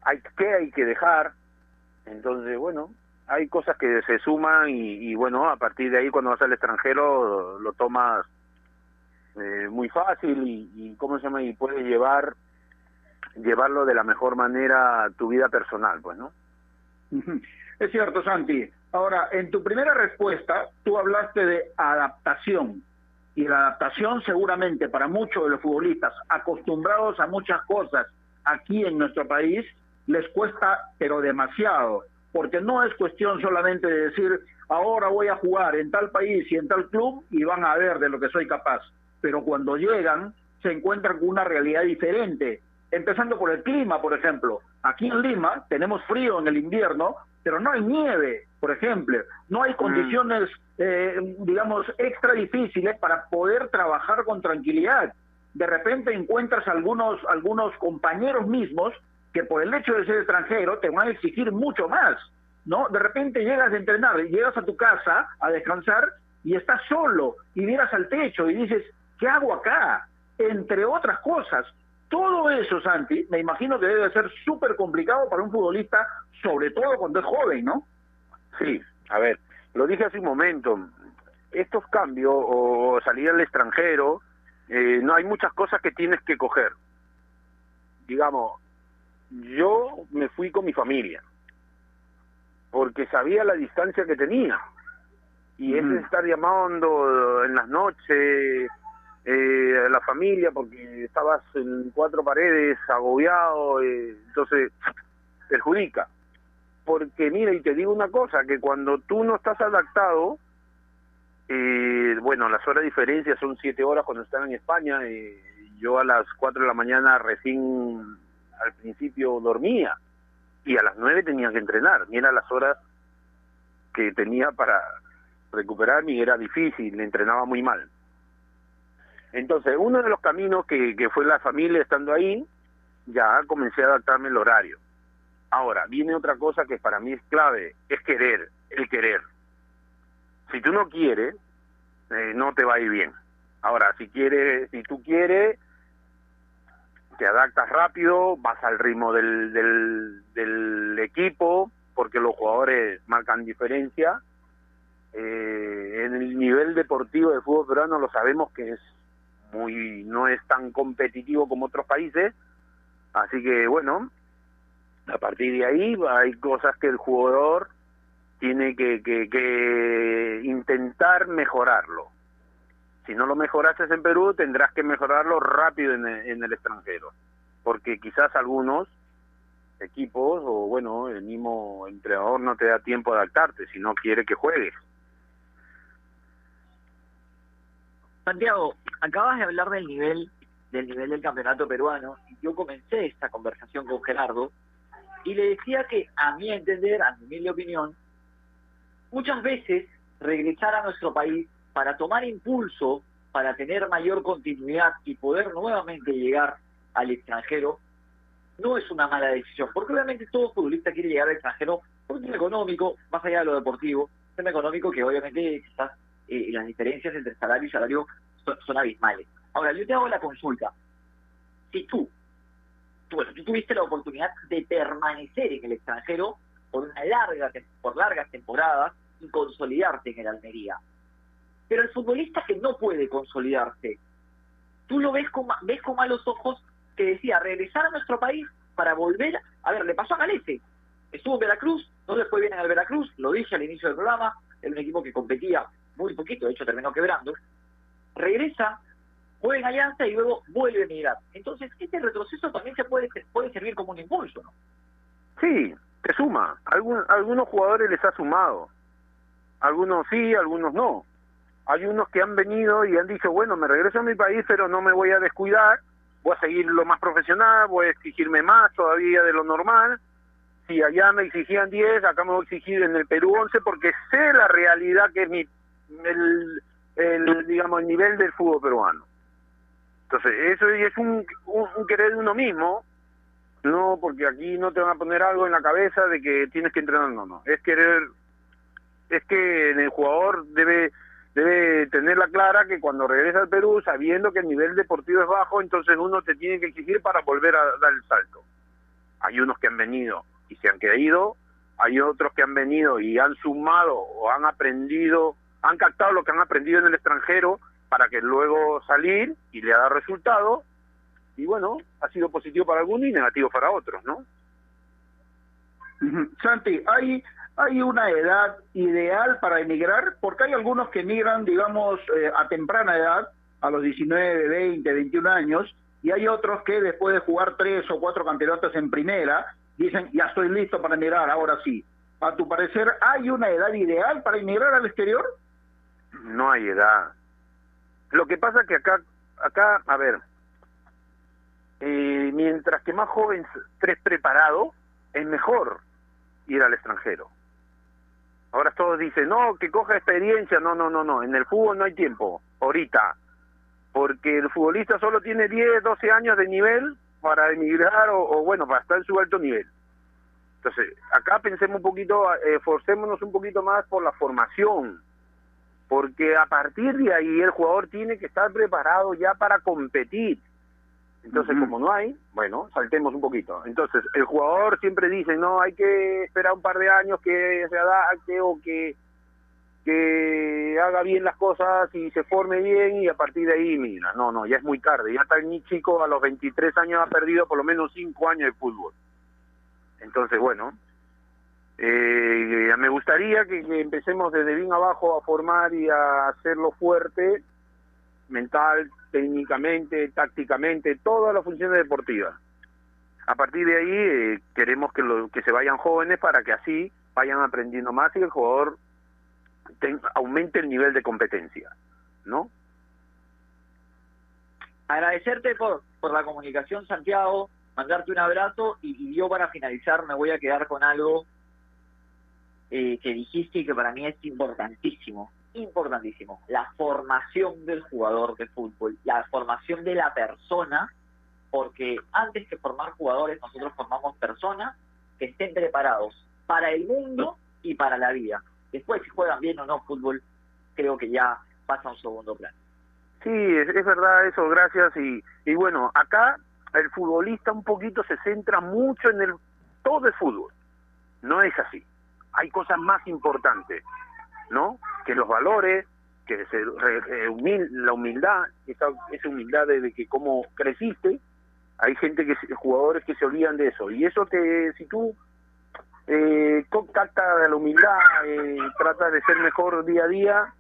hay qué hay que dejar. Entonces, bueno, hay cosas que se suman y, bueno, a partir de ahí cuando vas al extranjero lo tomas eh, muy fácil y, y, ¿cómo se llama? Y puedes llevar llevarlo de la mejor manera tu vida personal, pues, ¿no? Es cierto, Santi. Ahora, en tu primera respuesta, tú hablaste de adaptación. Y la adaptación seguramente para muchos de los futbolistas acostumbrados a muchas cosas aquí en nuestro país, les cuesta, pero demasiado. Porque no es cuestión solamente de decir, ahora voy a jugar en tal país y en tal club y van a ver de lo que soy capaz. Pero cuando llegan, se encuentran con una realidad diferente. Empezando por el clima, por ejemplo. Aquí en Lima tenemos frío en el invierno, pero no hay nieve, por ejemplo. No hay condiciones, eh, digamos, extra difíciles para poder trabajar con tranquilidad. De repente encuentras algunos, algunos compañeros mismos que por el hecho de ser extranjero te van a exigir mucho más, ¿no? De repente llegas a entrenar, llegas a tu casa a descansar y estás solo y miras al techo y dices, ¿qué hago acá? Entre otras cosas, todo eso, Santi, me imagino que debe ser súper complicado para un futbolista, sobre todo cuando es joven, ¿no? Sí, a ver, lo dije hace un momento, estos cambios o salir al extranjero, eh, no hay muchas cosas que tienes que coger. Digamos, yo me fui con mi familia, porque sabía la distancia que tenía. Y Ujú. ese estar llamando en las noches eh, a la familia, porque estabas en cuatro paredes, agobiado, eh, entonces perjudica. Porque mira, y te digo una cosa, que cuando tú no estás adaptado, eh, bueno, las horas de diferencia son siete horas cuando están en España, eh, yo a las cuatro de la mañana recién al principio dormía y a las nueve tenía que entrenar, mira las horas que tenía para recuperarme y era difícil, entrenaba muy mal. Entonces, uno de los caminos que, que fue la familia estando ahí, ya comencé a adaptarme el horario. Ahora, viene otra cosa que para mí es clave, es querer, el querer. Si tú no quieres, eh, no te va a ir bien. Ahora, si quieres, si tú quieres, te adaptas rápido, vas al ritmo del, del, equipo, porque los jugadores marcan diferencia. Eh, en el nivel deportivo del fútbol peruano lo sabemos que es muy no es tan competitivo como otros países, así que bueno, a partir de ahí hay cosas que el jugador tiene que, que intentar mejorarlo. Si no lo mejoraste en Perú, tendrás que mejorarlo rápido en el, en el extranjero, porque quizás algunos equipos o bueno, el mismo entrenador no te da tiempo de adaptarte si no quiere que juegues. Santiago, acabas de hablar del nivel del nivel del campeonato peruano y yo comencé esta conversación con Gerardo y le decía que, a mi entender, a mi humilde opinión, muchas veces regresar a nuestro país para tomar impulso, para tener mayor continuidad y poder nuevamente llegar al extranjero, no es una mala decisión, porque obviamente todo futbolista quiere llegar al extranjero por un tema económico, más allá de lo deportivo, un tema económico que obviamente eh, las diferencias entre salario y salario son, abismales. Ahora, yo te hago la consulta. Si tú tú, bueno, tú tuviste la oportunidad de permanecer en el extranjero por una larga por largas temporadas y consolidarte en el Almería. Pero el futbolista que no puede consolidarse, tú lo ves con, ves con malos ojos que decía regresar a nuestro país para volver, a ver, le pasó a Galese, estuvo en Veracruz, no le fue bien Veracruz, lo dije al inicio del programa, era un equipo que competía muy poquito, de hecho terminó quebrando, regresa, juega en Alianza y luego vuelve a emigrar. Entonces, este retroceso también se puede, puede servir como un impulso, ¿no? Sí, te suma. Algun, algunos jugadores les ha sumado. Algunos sí, algunos no. Hay unos que han venido y han dicho, bueno, me regreso a mi país, pero no me voy a descuidar, voy a seguir lo más profesional, voy a exigirme más todavía de lo normal. Si allá me exigían 10, acá me voy a exigir en el Perú 11, porque sé la realidad que es mi, el, el digamos, el nivel del fútbol peruano. Entonces, eso es un, un, querer de uno mismo, no porque aquí no te van a poner algo en la cabeza de que tienes que entrenar, no, no, es querer, es que el jugador debe debe tenerla clara que cuando regresa al Perú, sabiendo que el nivel deportivo es bajo, entonces uno te tiene que exigir para volver a dar el salto. Hay unos que han venido y se han quedado, hay otros que han venido y han sumado o han aprendido, han captado lo que han aprendido en el extranjero para que luego salir y le dado resultado y bueno, ha sido positivo para algunos y negativo para otros, ¿no? Santi, hay hay una edad ideal para emigrar, porque hay algunos que emigran, digamos, eh, a temprana edad, a los 19, 20, 21 años, y hay otros que después de jugar tres o cuatro campeonatos en primera, dicen, ya estoy listo para emigrar, ahora sí. A tu parecer, ¿hay una edad ideal para emigrar al exterior? No hay edad. Lo que pasa que acá, acá, a ver, eh, mientras que más joven estés preparado, es mejor ir al extranjero. Ahora todos dicen, no, que coja experiencia. No, no, no, no. En el fútbol no hay tiempo, ahorita. Porque el futbolista solo tiene 10, 12 años de nivel para emigrar o, bueno, para estar en su alto nivel. Entonces, acá pensemos un poquito, eh, forcémonos un poquito más por la formación porque a partir de ahí el jugador tiene que estar preparado ya para competir. Entonces, como no hay, bueno, saltemos un poquito. Entonces, el jugador siempre dice, no, hay que esperar un par de años que se adapte o que, que haga bien las cosas y se forme bien y a partir de ahí, mira, no, no, ya es muy tarde. Ya está el chico a los 23 años ha perdido por lo menos 5 años de fútbol. Entonces, bueno, eh, me gustaría que, empecemos desde bien abajo a formar y a hacerlo fuerte, mental, técnicamente, tácticamente, todas las funciones deportivas. A partir de ahí eh, queremos que, lo, que se vayan jóvenes para que así vayan aprendiendo más y el jugador aumente el nivel de competencia, ¿no? Agradecerte por, por la comunicación, Santiago, mandarte un abrazo y yo para finalizar me voy a quedar con algo eh, que dijiste y que para mí es importantísimo, importantísimo, la formación del jugador de fútbol, la formación de la persona, porque antes que formar jugadores, nosotros formamos personas que estén preparados para el mundo y para la vida. Después, si juegan bien o no fútbol, creo que ya pasa a un segundo plano. Sí, es, es verdad eso, gracias. Y, y bueno, acá el futbolista un poquito se centra mucho en el todo el fútbol. No es así hay cosas más importantes, ¿no? Que los valores, que se, eh, la humildad, esa, esa humildad de, que cómo creciste, hay gente que jugadores que se olvidan de eso. Y eso te si tú eh, contactas la humildad eh, tratas de ser mejor día a día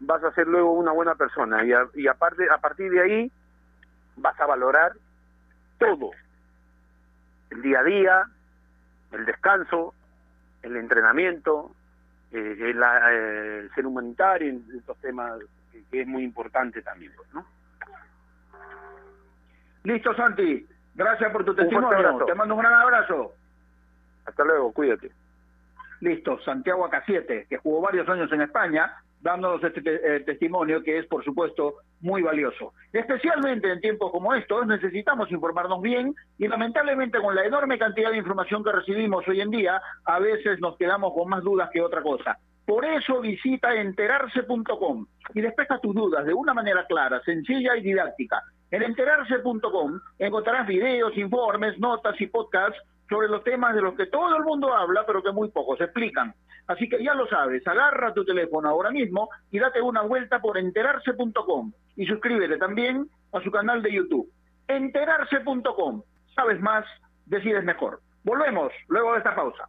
vas a ser luego una buena persona. Y, y aparte a partir de ahí vas a valorar todo. El día a día el descanso el entrenamiento, eh, el, eh, ser humanitario, en estos temas que, es muy importante también, pues, ¿no? Listo, Santi. Gracias por tu testimonio. Te mando un gran abrazo. Hasta luego, cuídate. Listo, Santiago AK7, que jugó varios años en España, dándonos este te- eh, testimonio que es, por supuesto, muy valioso. Especialmente en tiempos como estos, necesitamos informarnos bien y lamentablemente con la enorme cantidad de información que recibimos hoy en día, a veces nos quedamos con más dudas que otra cosa. Por eso visita enterarse.com y despeja tus dudas de una manera clara, sencilla y didáctica. En enterarse.com encontrarás videos, informes, notas y podcasts sobre los temas de los que todo el mundo habla, pero que muy pocos explican. Así que ya lo sabes, agarra tu teléfono ahora mismo y date una vuelta por enterarse.com y suscríbete también a su canal de YouTube. Enterarse.com. Sabes más, decides mejor. Volvemos luego de esta pausa.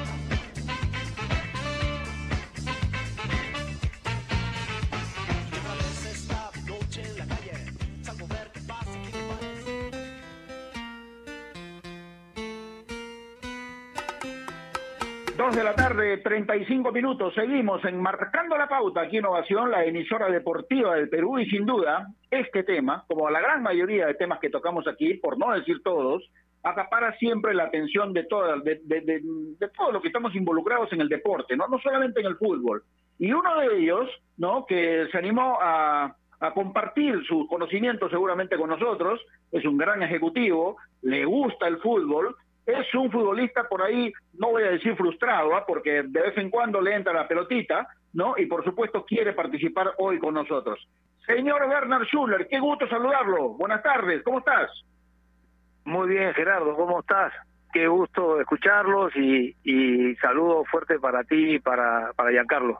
Dos de la tarde, 35 minutos. Seguimos en Marcando la Pauta, aquí Innovación, la emisora deportiva del Perú. Y sin duda, este tema, como la gran mayoría de temas que tocamos aquí, por no decir todos, acapara siempre la atención de, toda, de, de, de, de todo lo que estamos involucrados en el deporte, ¿no? no solamente en el fútbol. Y uno de ellos, ¿no? que se animó a, a compartir su conocimiento seguramente con nosotros, es un gran ejecutivo, le gusta el fútbol, es un futbolista por ahí, no voy a decir frustrado, ¿ah? porque de vez en cuando le entra la pelotita, ¿no? Y por supuesto quiere participar hoy con nosotros. Señor Bernard Schuller, qué gusto saludarlo. Buenas tardes, ¿cómo estás? Muy bien, Gerardo, ¿cómo estás? Qué gusto escucharlos y, y saludo fuerte para ti y para, para Giancarlo.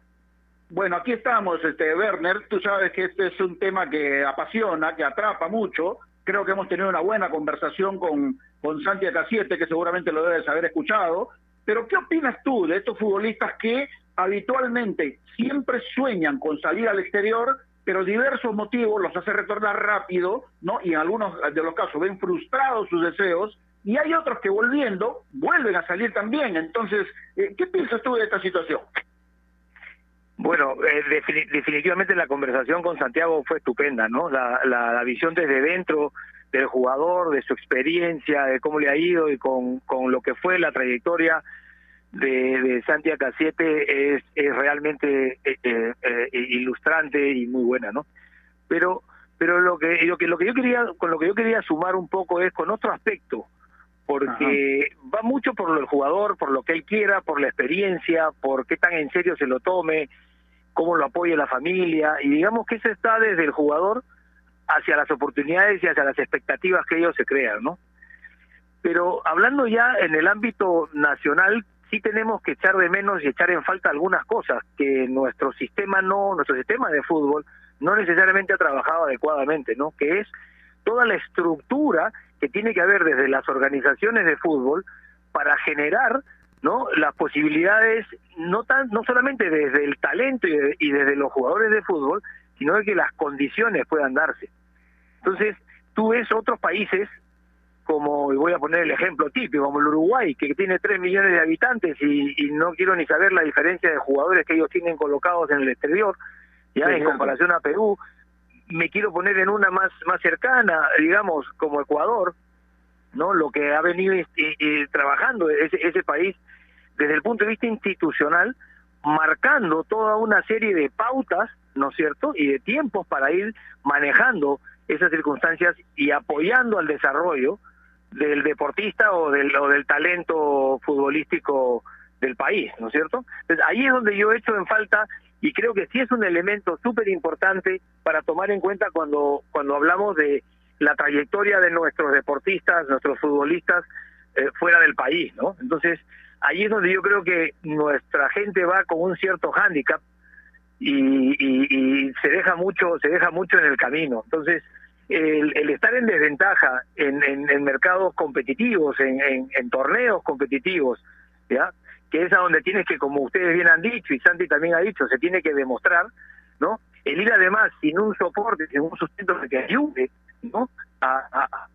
Bueno, aquí estamos, este Werner. Tú sabes que este es un tema que apasiona, que atrapa mucho. Creo que hemos tenido una buena conversación con, con Santi que seguramente lo debes haber escuchado. Pero, ¿qué opinas tú de estos futbolistas que habitualmente siempre sueñan con salir al exterior, pero diversos motivos los hace retornar rápido, ¿no? Y en algunos de los casos ven frustrados sus deseos, y hay otros que volviendo vuelven a salir también. Entonces, eh, ¿qué piensas tú de esta situación? Bueno, eh, defini- definitivamente la conversación con Santiago fue estupenda, ¿no? La, la, la visión desde dentro del jugador, de su experiencia, de cómo le ha ido y con, con lo que fue la trayectoria de, de Santi Acasiete es, es realmente eh, eh, eh, ilustrante y muy buena, ¿no? Pero pero lo que lo que lo que yo quería con lo que yo quería sumar un poco es con otro aspecto porque va mucho por lo del jugador, por lo que él quiera, por la experiencia, por qué tan en serio se lo tome, cómo lo apoya la familia, y digamos que eso está desde el jugador hacia las oportunidades y hacia las expectativas que ellos se crean, ¿no? Pero hablando ya en el ámbito nacional, sí tenemos que echar de menos y echar en falta algunas cosas que nuestro sistema no, nuestro sistema de fútbol no necesariamente ha trabajado adecuadamente, ¿no? Que es toda la estructura que tiene que haber desde las organizaciones de fútbol para generar no las posibilidades no tan no solamente desde el talento y, de- y desde los jugadores de fútbol sino de que las condiciones puedan darse. Entonces tú ves otros países como y voy a poner el ejemplo típico como el Uruguay que tiene 3 millones de habitantes y, y no quiero ni saber la diferencia de jugadores que ellos tienen colocados en el exterior ya Sí, en comparación a Perú. Me quiero poner en una más más cercana digamos como Ecuador no lo que ha venido eh, eh, trabajando ese, ese país desde el punto de vista institucional marcando toda una serie de pautas, ¿no es cierto?, y de tiempos para ir manejando esas circunstancias y apoyando al desarrollo del deportista o del, o del talento futbolístico del país, ¿no es cierto? Ahí es donde yo he hecho en falta y creo que sí es un elemento súper importante para tomar en cuenta cuando, cuando hablamos de la trayectoria de nuestros deportistas, nuestros futbolistas eh, fuera del país, ¿no? Entonces, ahí es donde yo creo que nuestra gente va con un cierto hándicap y, y, se deja mucho, se deja mucho en el camino. Entonces, el, el estar en desventaja en, en, mercados competitivos, en, en, torneos competitivos, ¿ya? que es a donde tienes que, como ustedes bien han dicho y Santi también ha dicho, se tiene que demostrar, ¿no? El ir además sin un soporte, sin un sustento que te ayude, ¿no? A, a,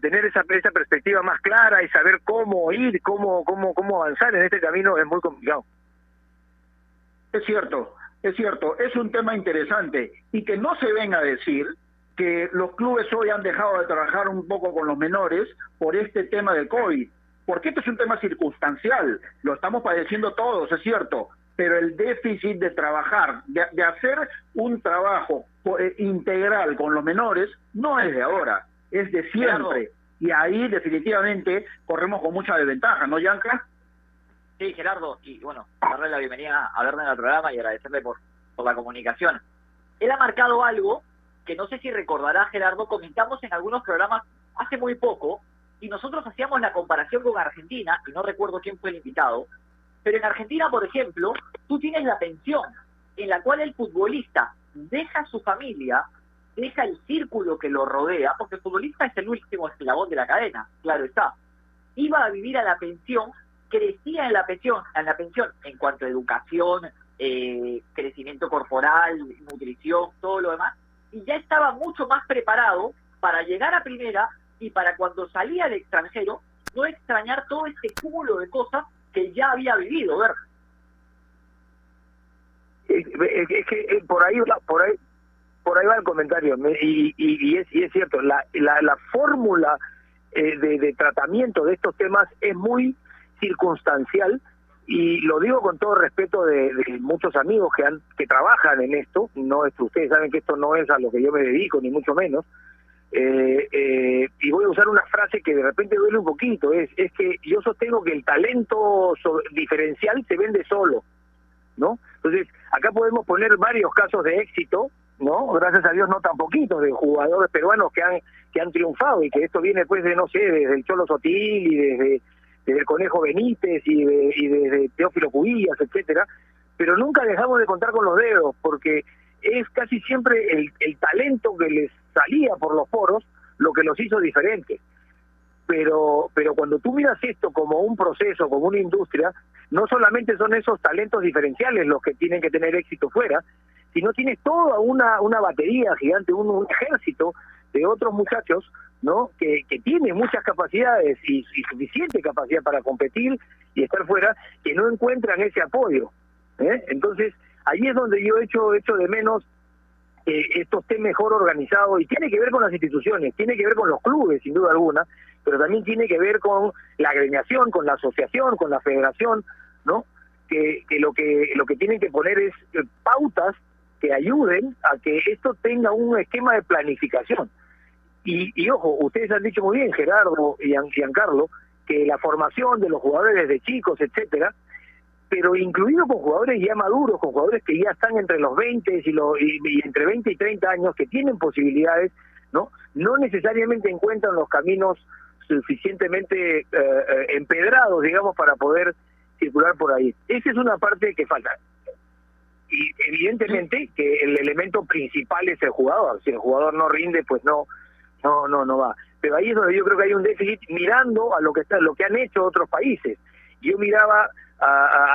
tener esa, esa perspectiva más clara y saber cómo ir, cómo, cómo, cómo avanzar en este camino es muy complicado. Es cierto, es cierto, es un tema interesante y que no se venga a decir que los clubes hoy han dejado de trabajar un poco con los menores por este tema de COVID porque esto es un tema circunstancial, lo estamos padeciendo todos, es cierto, pero el déficit de trabajar, de, hacer un trabajo eh, integral con los menores, no es de ahora, es de siempre. Y ahí definitivamente corremos con mucha desventaja, ¿no, Yanka? Sí, Gerardo, y bueno, darle la bienvenida a verme en el programa y agradecerle por, por la comunicación. Él ha marcado algo que no sé si recordará, Gerardo, comentamos en algunos programas hace muy poco, y nosotros hacíamos la comparación con Argentina, y no recuerdo quién fue el invitado, pero en Argentina, por ejemplo, tú tienes la pensión en la cual el futbolista deja su familia, deja el círculo que lo rodea, porque el futbolista es el último eslabón de la cadena, claro está. Iba a vivir a la pensión, crecía en la pensión, en la pensión en cuanto a educación, eh, crecimiento corporal, nutrición, todo lo demás, y ya estaba mucho más preparado para llegar a primera y para cuando salía al extranjero no extrañar todo este cúmulo de cosas que ya había vivido, ver. Es, que eh, por ahí por ahí por ahí va el comentario y, y, es, y es cierto la, la, la fórmula eh, de, tratamiento de estos temas es muy circunstancial y lo digo con todo respeto de, muchos amigos que han que trabajan en esto no es ustedes saben que esto no es a lo que yo me dedico ni mucho menos eh, eh, y voy a usar una frase que de repente duele un poquito, es, es que yo sostengo que el talento diferencial se vende solo, ¿no? Entonces, acá podemos poner varios casos de éxito, ¿no? Gracias a Dios no tan poquitos, de jugadores peruanos que han que han triunfado y que esto viene pues de, no sé, desde el Cholo Sotil y desde, desde el Conejo Benítez y, de, y desde Teófilo Cubillas, etcétera, pero nunca dejamos de contar con los dedos porque es casi siempre el, el talento que les salía por los foros lo que los hizo diferentes. Pero, pero cuando tú miras esto como un proceso, como una industria, no solamente son esos talentos diferenciales los que tienen que tener éxito fuera, sino tienes toda una, una batería gigante, un, ejército de otros muchachos, ¿no? Que, que tienen muchas capacidades y, suficiente capacidad para competir y estar fuera, que no encuentran ese apoyo. ¿eh? Entonces, ahí es donde yo he hecho, hecho de menos esto esté mejor organizado y tiene que ver con las instituciones, tiene que ver con los clubes, sin duda alguna, pero también tiene que ver con la agremiación, con la asociación, con la federación, ¿no? Que, que lo que lo que tienen que poner es eh, pautas que ayuden a que esto tenga un esquema de planificación. Y, ojo, ustedes han dicho muy bien, Gerardo y Giancarlo, que la formación de los jugadores desde chicos, etcétera, pero incluido con jugadores ya maduros, con jugadores que ya están entre los 20 y, lo, y, entre 20 y 30 años, que tienen posibilidades, ¿no? No necesariamente encuentran los caminos suficientemente eh, eh, empedrados, digamos, para poder circular por ahí. Esa es una parte que falta. Y evidentemente que el elemento principal es el jugador. Si el jugador no rinde, pues no, no, no, no va. Pero ahí es donde yo creo que hay un déficit mirando a lo que está, lo que han hecho otros países. Yo miraba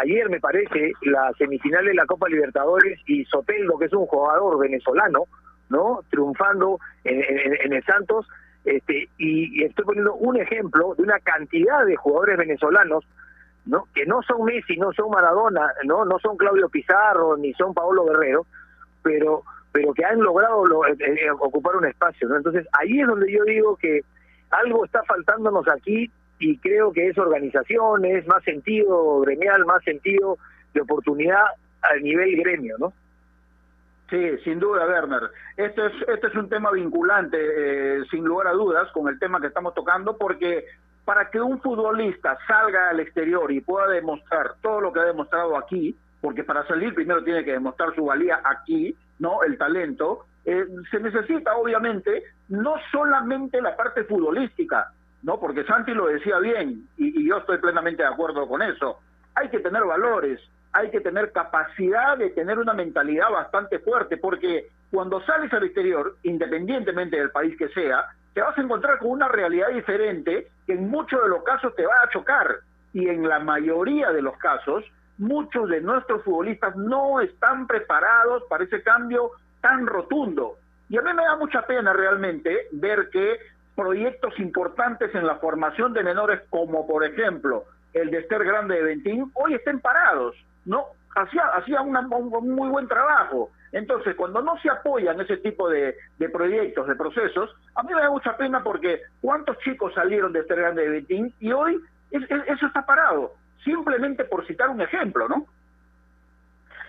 ayer, me parece, la semifinal de la Copa Libertadores y Soteldo, que es un jugador venezolano, ¿no? Triunfando en, el Santos. Este, y, estoy poniendo un ejemplo de una cantidad de jugadores venezolanos ¿no? que no son Messi, no son Maradona, no no son Claudio Pizarro ni son Paolo Guerrero, pero pero que han logrado lo, eh, eh, ocupar un espacio, ¿no? Entonces, ahí es donde yo digo que algo está faltándonos aquí y creo que es organización, es más sentido gremial, más sentido de oportunidad a nivel gremio, ¿no? Sí, sin duda, Werner. Este es, este es un tema vinculante, eh, sin lugar a dudas, con el tema que estamos tocando, porque para que un futbolista salga al exterior y pueda demostrar todo lo que ha demostrado aquí, porque para salir primero tiene que demostrar su valía aquí, ¿no? El talento, eh, se necesita obviamente no solamente la parte futbolística, ¿no? Porque Santi lo decía bien y, y yo estoy plenamente de acuerdo con eso. Hay que tener valores, hay que tener capacidad de tener una mentalidad bastante fuerte, porque cuando sales al exterior, independientemente del país que sea, te vas a encontrar con una realidad diferente que en muchos de los casos te va a chocar. Y en la mayoría de los casos, muchos de nuestros futbolistas no están preparados para ese cambio tan rotundo. Y a mí me da mucha pena realmente ver que proyectos importantes en la formación de menores, como por ejemplo el de Esther Grande de Ventín, hoy estén parados. ¿no? Hacía, hacía un, muy buen trabajo. Entonces, cuando no se apoyan ese tipo de, proyectos, de procesos, a mí me da mucha pena porque cuántos chicos salieron de este grande de Betín y hoy eso está parado, simplemente por citar un ejemplo, ¿no?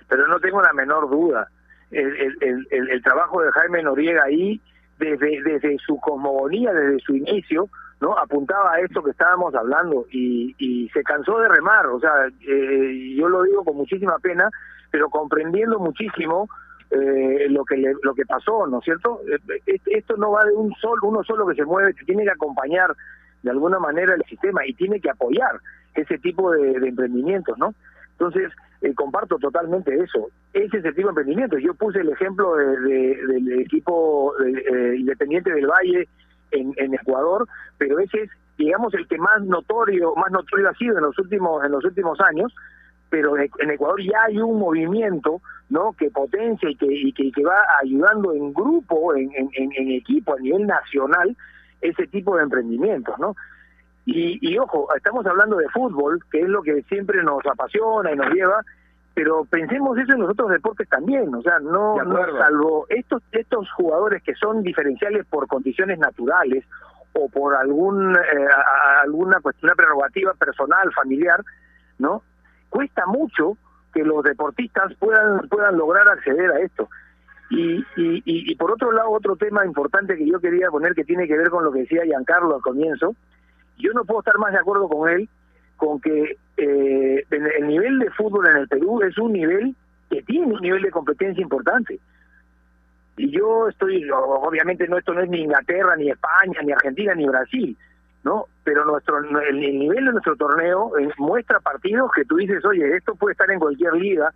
Pero no tengo la menor duda. El, el, el, el trabajo de Jaime Noriega ahí, desde, desde su cosmogonía, desde su inicio, no apuntaba a esto que estábamos hablando y, y se cansó de remar o sea eh, yo lo digo con muchísima pena pero comprendiendo muchísimo eh, lo que lo que pasó no es cierto eh, esto no va de un solo uno solo que se mueve que tiene que acompañar de alguna manera el sistema y tiene que apoyar ese tipo de, emprendimientos no entonces comparto totalmente eso. Ese es el tipo de emprendimiento. Yo puse el ejemplo de, del equipo independiente del Valle en, Ecuador, pero ese es, digamos, el que más notorio, más notorio ha sido en los últimos, en los últimos años, pero en Ecuador ya hay un movimiento no que potencia y que, y que, va ayudando en grupo, en, en, equipo a nivel nacional, ese tipo de emprendimientos, ¿no? Y, y ojo, estamos hablando de fútbol, que es lo que siempre nos apasiona y nos lleva, pero pensemos eso en los otros deportes también, o sea, no, salvo estos estos jugadores que son diferenciales por condiciones naturales o por algún eh, alguna cuestión prerrogativa personal, familiar, ¿no? Cuesta mucho que los deportistas puedan puedan lograr acceder a esto. Y, y, y, por otro lado, otro tema importante que yo quería poner que tiene que ver con lo que decía Giancarlo al comienzo, yo no puedo estar más de acuerdo con él con que eh, el nivel de fútbol en el Perú es un nivel que tiene un nivel de competencia importante. Y yo estoy, obviamente no esto no es ni Inglaterra, ni España, ni Argentina, ni Brasil, ¿no? Pero nuestro el, nivel de nuestro torneo muestra partidos que tú dices, oye, esto puede estar en cualquier liga.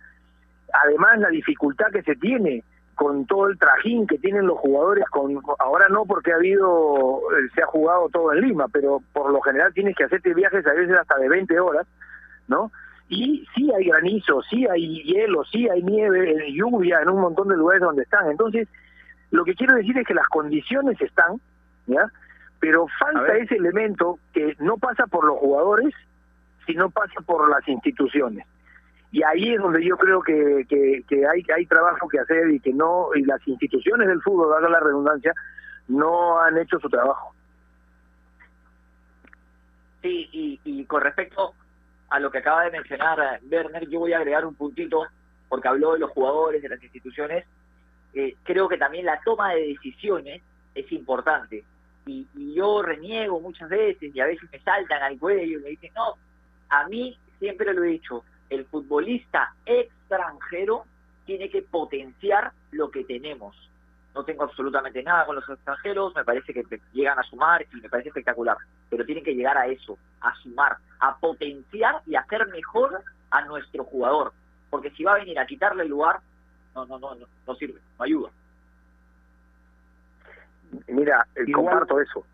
Además, la dificultad que se tiene con todo el trajín que tienen los jugadores, con ahora no porque ha habido, eh, se ha jugado todo en Lima, pero por lo general tienes que hacerte viajes a veces hasta de 20 horas, ¿no? Y sí hay granizo, sí hay hielo, sí hay nieve, eh, lluvia en un montón de lugares donde están. Entonces, lo que quiero decir es que las condiciones están, ¿ya? Pero falta ese elemento que no pasa por los jugadores, sino pasa por las instituciones. Y ahí es donde yo creo que, que, hay hay trabajo que hacer y que no y las instituciones del fútbol dada la redundancia no han hecho su trabajo. Sí y, y con respecto a lo que acaba de mencionar eh, Werner yo voy a agregar un puntito porque habló de los jugadores de las instituciones. Eh, creo que también la toma de decisiones es importante y, y yo reniego muchas veces y a veces me saltan al cuello y me dicen no a mí siempre lo he dicho el futbolista extranjero tiene que potenciar lo que tenemos. No tengo absolutamente nada con los extranjeros, me parece que llegan a sumar y me parece espectacular, pero tienen que llegar a eso, a sumar, a potenciar y hacer mejor a nuestro jugador, porque si va a venir a quitarle el lugar, no, no, no, no, sirve, no ayuda. Mira, eh, comparto eso.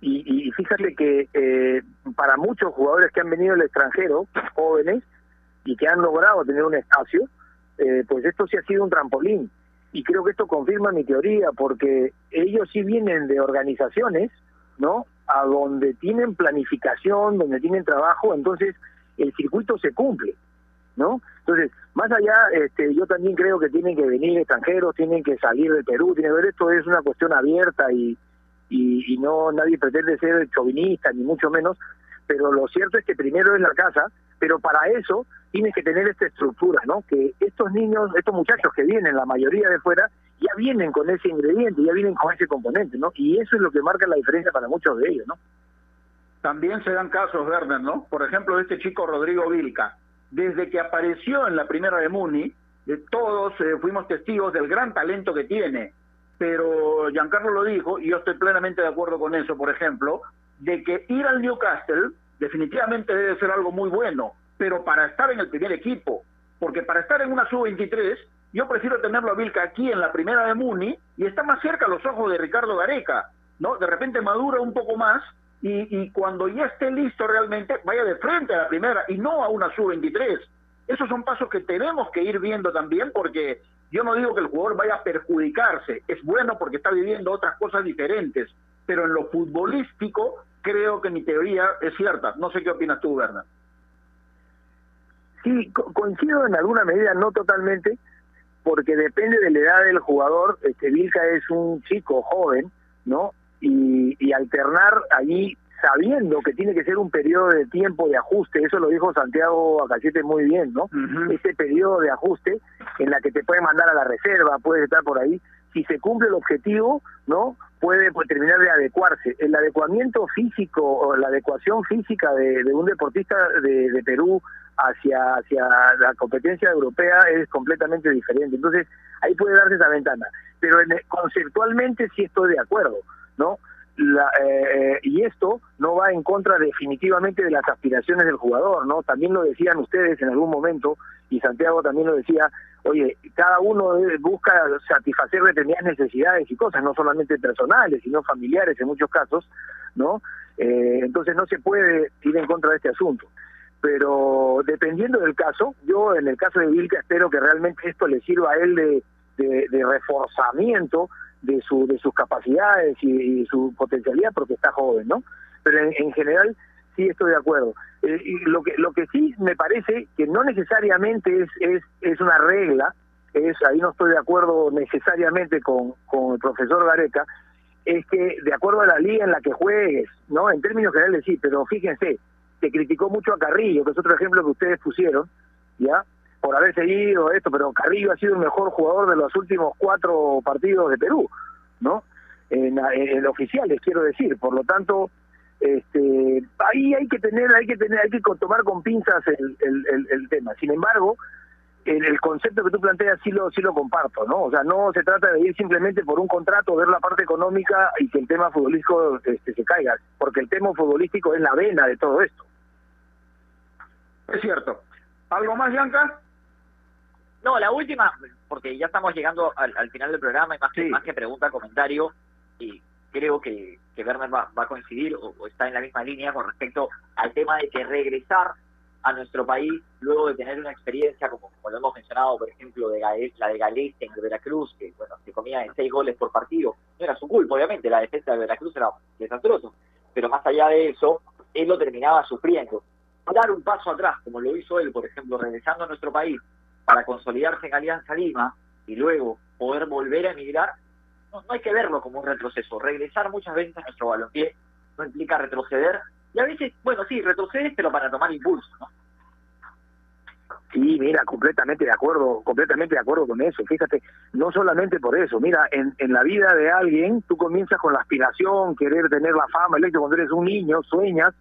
Y, fíjate que eh, para muchos jugadores que han venido del extranjero, jóvenes, y que han logrado tener un espacio, eh, pues esto sí ha sido un trampolín. Y creo que esto confirma mi teoría, porque ellos sí vienen de organizaciones, ¿no? A donde tienen planificación, donde tienen trabajo, entonces el circuito se cumple, ¿no? Entonces, más allá, este, yo también creo que tienen que venir extranjeros, tienen que salir del Perú, tiene que ver, esto es una cuestión abierta y, y, no nadie pretende ser chauvinista, ni mucho menos, pero lo cierto es que primero es la casa, pero para eso tienes que tener esta estructura, ¿no? Que estos niños, estos muchachos que vienen, la mayoría de fuera, ya vienen con ese ingrediente, ya vienen con ese componente, ¿no? Y eso es lo que marca la diferencia para muchos de ellos, ¿no? También se dan casos, Werner, ¿no? Por ejemplo, este chico Rodrigo Vilca. Desde que apareció en la primera de Muni, todos eh, fuimos testigos del gran talento que tiene. Pero Giancarlo lo dijo, y yo estoy plenamente de acuerdo con eso, por ejemplo, de que ir al Newcastle definitivamente debe ser algo muy bueno, pero para estar en el primer equipo, porque para estar en una sub-23, yo prefiero tenerlo a Vilca aquí en la primera de Muni y está más cerca a los ojos de Ricardo Gareca, ¿no? De repente madura un poco más y, y cuando ya esté listo realmente, vaya de frente a la primera y no a una sub-23. Esos son pasos que tenemos que ir viendo también porque yo no digo que el jugador vaya a perjudicarse, es bueno porque está viviendo otras cosas diferentes, pero en lo futbolístico creo que mi teoría es cierta. No sé qué opinas tú, Bernard. Sí, co- coincido en alguna medida, no totalmente, porque depende de la edad del jugador. Este Vilca es un chico joven, ¿no? Y, y alternar allí sabiendo que tiene que ser un periodo de tiempo de ajuste, eso lo dijo Santiago Acachete muy bien, ¿no? Ese periodo de ajuste en la que te puede mandar a la reserva, puedes estar por ahí, si se cumple el objetivo, ¿no? Puede pues, terminar de adecuarse. El adecuamiento físico o la adecuación física de, de un deportista de, de Perú hacia, hacia la competencia europea es completamente diferente. Entonces, ahí puede darse esa ventana. Pero en- conceptualmente sí estoy de acuerdo, ¿no? La, eh, y esto no va en contra definitivamente de las aspiraciones del jugador, ¿no? También lo decían ustedes en algún momento, y Santiago también lo decía, oye, cada uno eh, busca satisfacer determinadas necesidades y cosas, no solamente personales, sino familiares en muchos casos, ¿no? Eh, entonces no se puede ir en contra de este asunto. Pero dependiendo del caso, yo en el caso de Vilca espero que realmente esto le sirva a él de, de reforzamiento de, su, de sus capacidades y, y su potencialidad porque está joven, ¿no? Pero en, en general sí estoy de acuerdo. Eh, y lo que lo que sí me parece que no necesariamente es es, es una regla, es ahí no estoy de acuerdo necesariamente con, con el profesor Gareca, es que de acuerdo a la liga en la que juegues, ¿no? En términos generales sí, pero fíjense, se criticó mucho a Carrillo, que es otro ejemplo que ustedes pusieron, ¿ya? Por haber seguido esto, pero Carrillo ha sido el mejor jugador de los últimos cuatro partidos de Perú, ¿no? En, en, en oficiales, quiero decir. Por lo tanto, este, ahí hay que tener, hay que tener, hay que tomar con pinzas el, tema. Sin embargo, el, el, concepto que tú planteas sí lo sí lo comparto, ¿no? O sea, no se trata de ir simplemente por un contrato, ver la parte económica y que el tema futbolístico este, se caiga, porque el tema futbolístico es la vena de todo esto. Es cierto. ¿Algo más, Bianca? No, la última, porque ya estamos llegando al, al final del programa y más que, más que pregunta, comentario, y creo que, que Werner va, va a coincidir o, o, está en la misma línea con respecto al tema de que regresar a nuestro país luego de tener una experiencia como, como lo hemos mencionado, por ejemplo, de Gael, la de Galeste en Veracruz, que bueno, se comía en seis goles por partido. No era su culpa, obviamente, la defensa de Veracruz era desastroso, pero más allá de eso, él lo terminaba sufriendo. Dar un paso atrás, como lo hizo él, por ejemplo, regresando a nuestro país para consolidarse en Alianza Lima y luego poder volver a emigrar, no, no hay que verlo como un retroceso. Regresar muchas veces a nuestro balompié no implica retroceder, y a veces, bueno, sí, retrocedes, pero para tomar impulso, ¿no? Sí, mira, completamente de acuerdo, completamente de acuerdo con eso. Fíjate, no solamente por eso, mira, en, en la vida de alguien tú comienzas con la aspiración, querer tener la fama, el hecho cuando eres un niño, sueñas,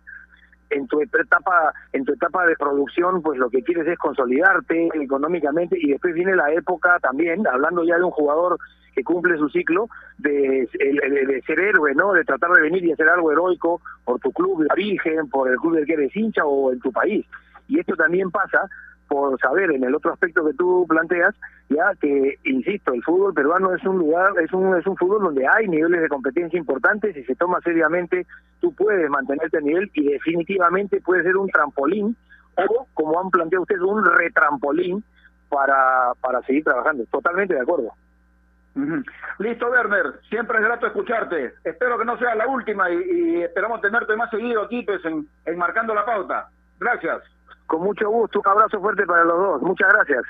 en tu etapa en tu etapa de producción pues lo que quieres es consolidarte económicamente y después viene la época también hablando ya de un jugador que cumple su ciclo de, de, de ser héroe no de tratar de venir y hacer algo heroico por tu club de origen por el club del que eres hincha o en tu país. Y esto también pasa por saber en el otro aspecto que tú planteas ya que insisto el fútbol peruano es un lugar es un es un fútbol donde hay niveles de competencia importantes y se toma seriamente tú puedes mantenerte a nivel y definitivamente puede ser un trampolín o como han planteado ustedes un retrampolín para para seguir trabajando totalmente de acuerdo uh -huh. Listo, Werner. Siempre es grato escucharte. Espero que no sea la última y, y esperamos tenerte más seguido aquí pues, en, en Marcando la Pauta. Gracias. Con mucho gusto, un abrazo fuerte para los dos. Muchas gracias.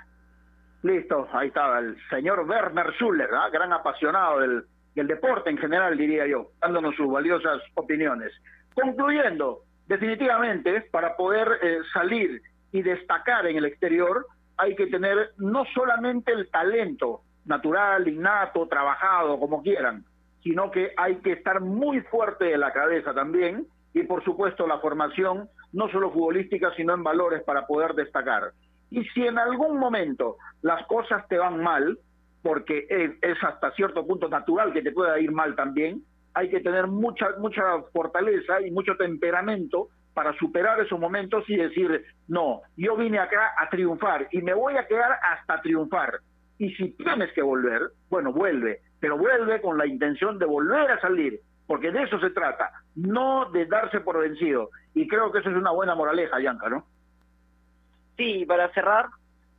Listo, ahí estaba el señor Werner Schuller, ¿eh? gran apasionado del, del deporte en general, diría yo, dándonos sus valiosas opiniones. Concluyendo, definitivamente, para poder eh, salir y destacar en el exterior, hay que tener no solamente el talento natural, innato, trabajado, como quieran, sino que hay que estar muy fuerte de la cabeza también y por supuesto la formación, no solo futbolística, sino en valores para poder destacar. Y si en algún momento las cosas te van mal, porque es, hasta cierto punto natural que te pueda ir mal también, hay que tener mucha, mucha fortaleza y mucho temperamento para superar esos momentos y decir, no, yo vine acá a triunfar y me voy a quedar hasta triunfar. Y si tienes que volver, bueno, vuelve, pero vuelve con la intención de volver a salir, porque de eso se trata, no de darse por vencido. Y creo que eso es una buena moraleja, Yanka, ¿no? Sí, para cerrar,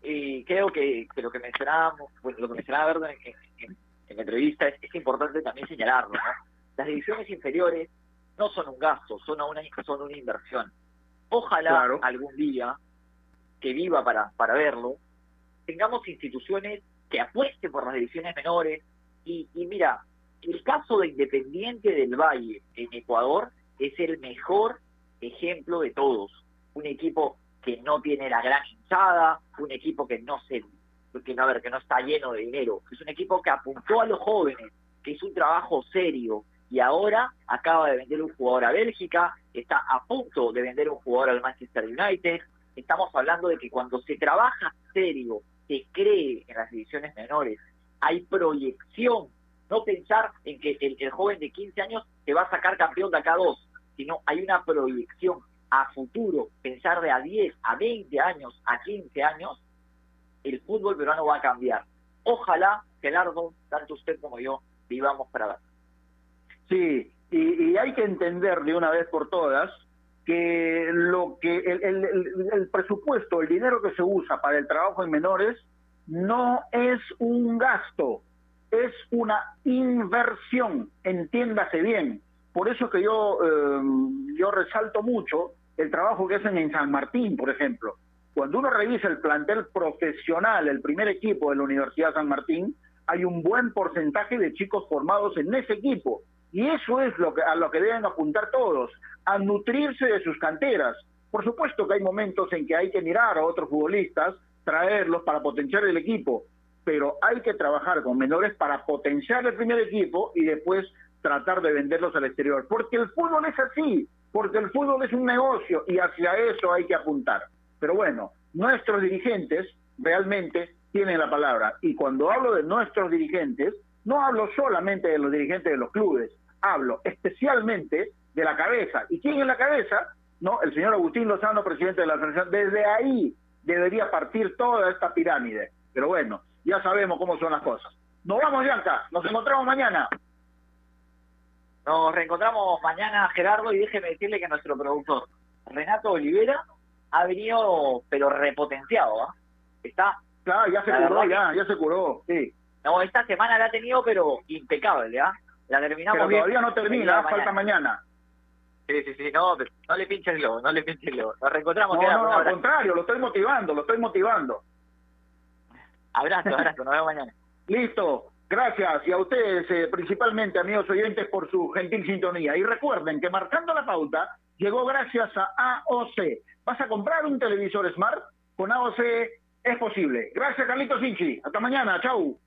eh, creo que, lo que mencionábamos, bueno, lo que mencionaba Verdo en, la entrevista es, importante también señalarlo, ¿no? Las divisiones inferiores no son un gasto, son una, son una inversión. Ojalá algún día, que viva para, para verlo, tengamos instituciones que apuesten por las divisiones menores. Y, y mira, el caso de Independiente del Valle en Ecuador es el mejor ejemplo de todos. Un equipo que no tiene la gran hinchada, un equipo que no se que no, a ver, que no está lleno de dinero, es un equipo que apuntó a los jóvenes, que hizo un trabajo serio y ahora acaba de vender un jugador a Bélgica, está a punto de vender un jugador al Manchester United. Estamos hablando de que cuando se trabaja serio, se cree en las divisiones menores, hay proyección, no pensar en que el, joven de 15 años se va a sacar campeón de acá dos, sino hay una proyección, a futuro, pensar de a 10, a 20 años, a 15 años, el fútbol peruano va a cambiar. Ojalá, Gerardo, tanto usted como yo, vivamos para ver. Sí, y, hay que entender de una vez por todas que lo que el, el, presupuesto, el dinero que se usa para el trabajo en menores, no es un gasto, es una inversión, entiéndase bien. Por eso que yo, eh, yo resalto mucho el trabajo que hacen en San Martín, por ejemplo. Cuando uno revisa el plantel profesional, el primer equipo de la Universidad San Martín, hay un buen porcentaje de chicos formados en ese equipo. Y eso es lo que, a lo que deben apuntar todos, a nutrirse de sus canteras. Por supuesto que hay momentos en que hay que mirar a otros futbolistas, traerlos para potenciar el equipo, pero hay que trabajar con menores para potenciar el primer equipo y después tratar de venderlos al exterior. Porque el fútbol es así, porque el fútbol es un negocio y hacia eso hay que apuntar. Pero bueno, nuestros dirigentes realmente tienen la palabra. Y cuando hablo de nuestros dirigentes, no hablo solamente de los dirigentes de los clubes, hablo especialmente de la cabeza. ¿Y quién es la cabeza? No, el señor Agustín Lozano, presidente de la Federación. Desde ahí debería partir toda esta pirámide. Pero bueno, ya sabemos cómo son las cosas. Nos vamos, Bianca. Nos encontramos mañana. Nos reencontramos mañana, Gerardo, y déjeme decirle que nuestro productor, Renato Olivera, ha venido, pero repotenciado, ¿ah? Está... Claro, ya se curó, ya, ya se curó, sí. No, esta semana la ha tenido, pero impecable, ¿ah? La terminamos pero todavía no termina, falta mañana. Sí, sí, sí, no, no le pinche el globo, no le pinche el globo. Nos reencontramos. No, no, al contrario, lo estoy motivando, lo estoy motivando. Abrazo, abrazo, nos vemos mañana. [LAUGHS] Listo, Gracias y a ustedes, eh, principalmente amigos oyentes, por su gentil sintonía. Y recuerden que marcando la pauta llegó gracias a AOC. ¿Vas a comprar un televisor Smart? Con AOC es posible. Gracias, Carlitos Sinchi. Hasta mañana. Chau.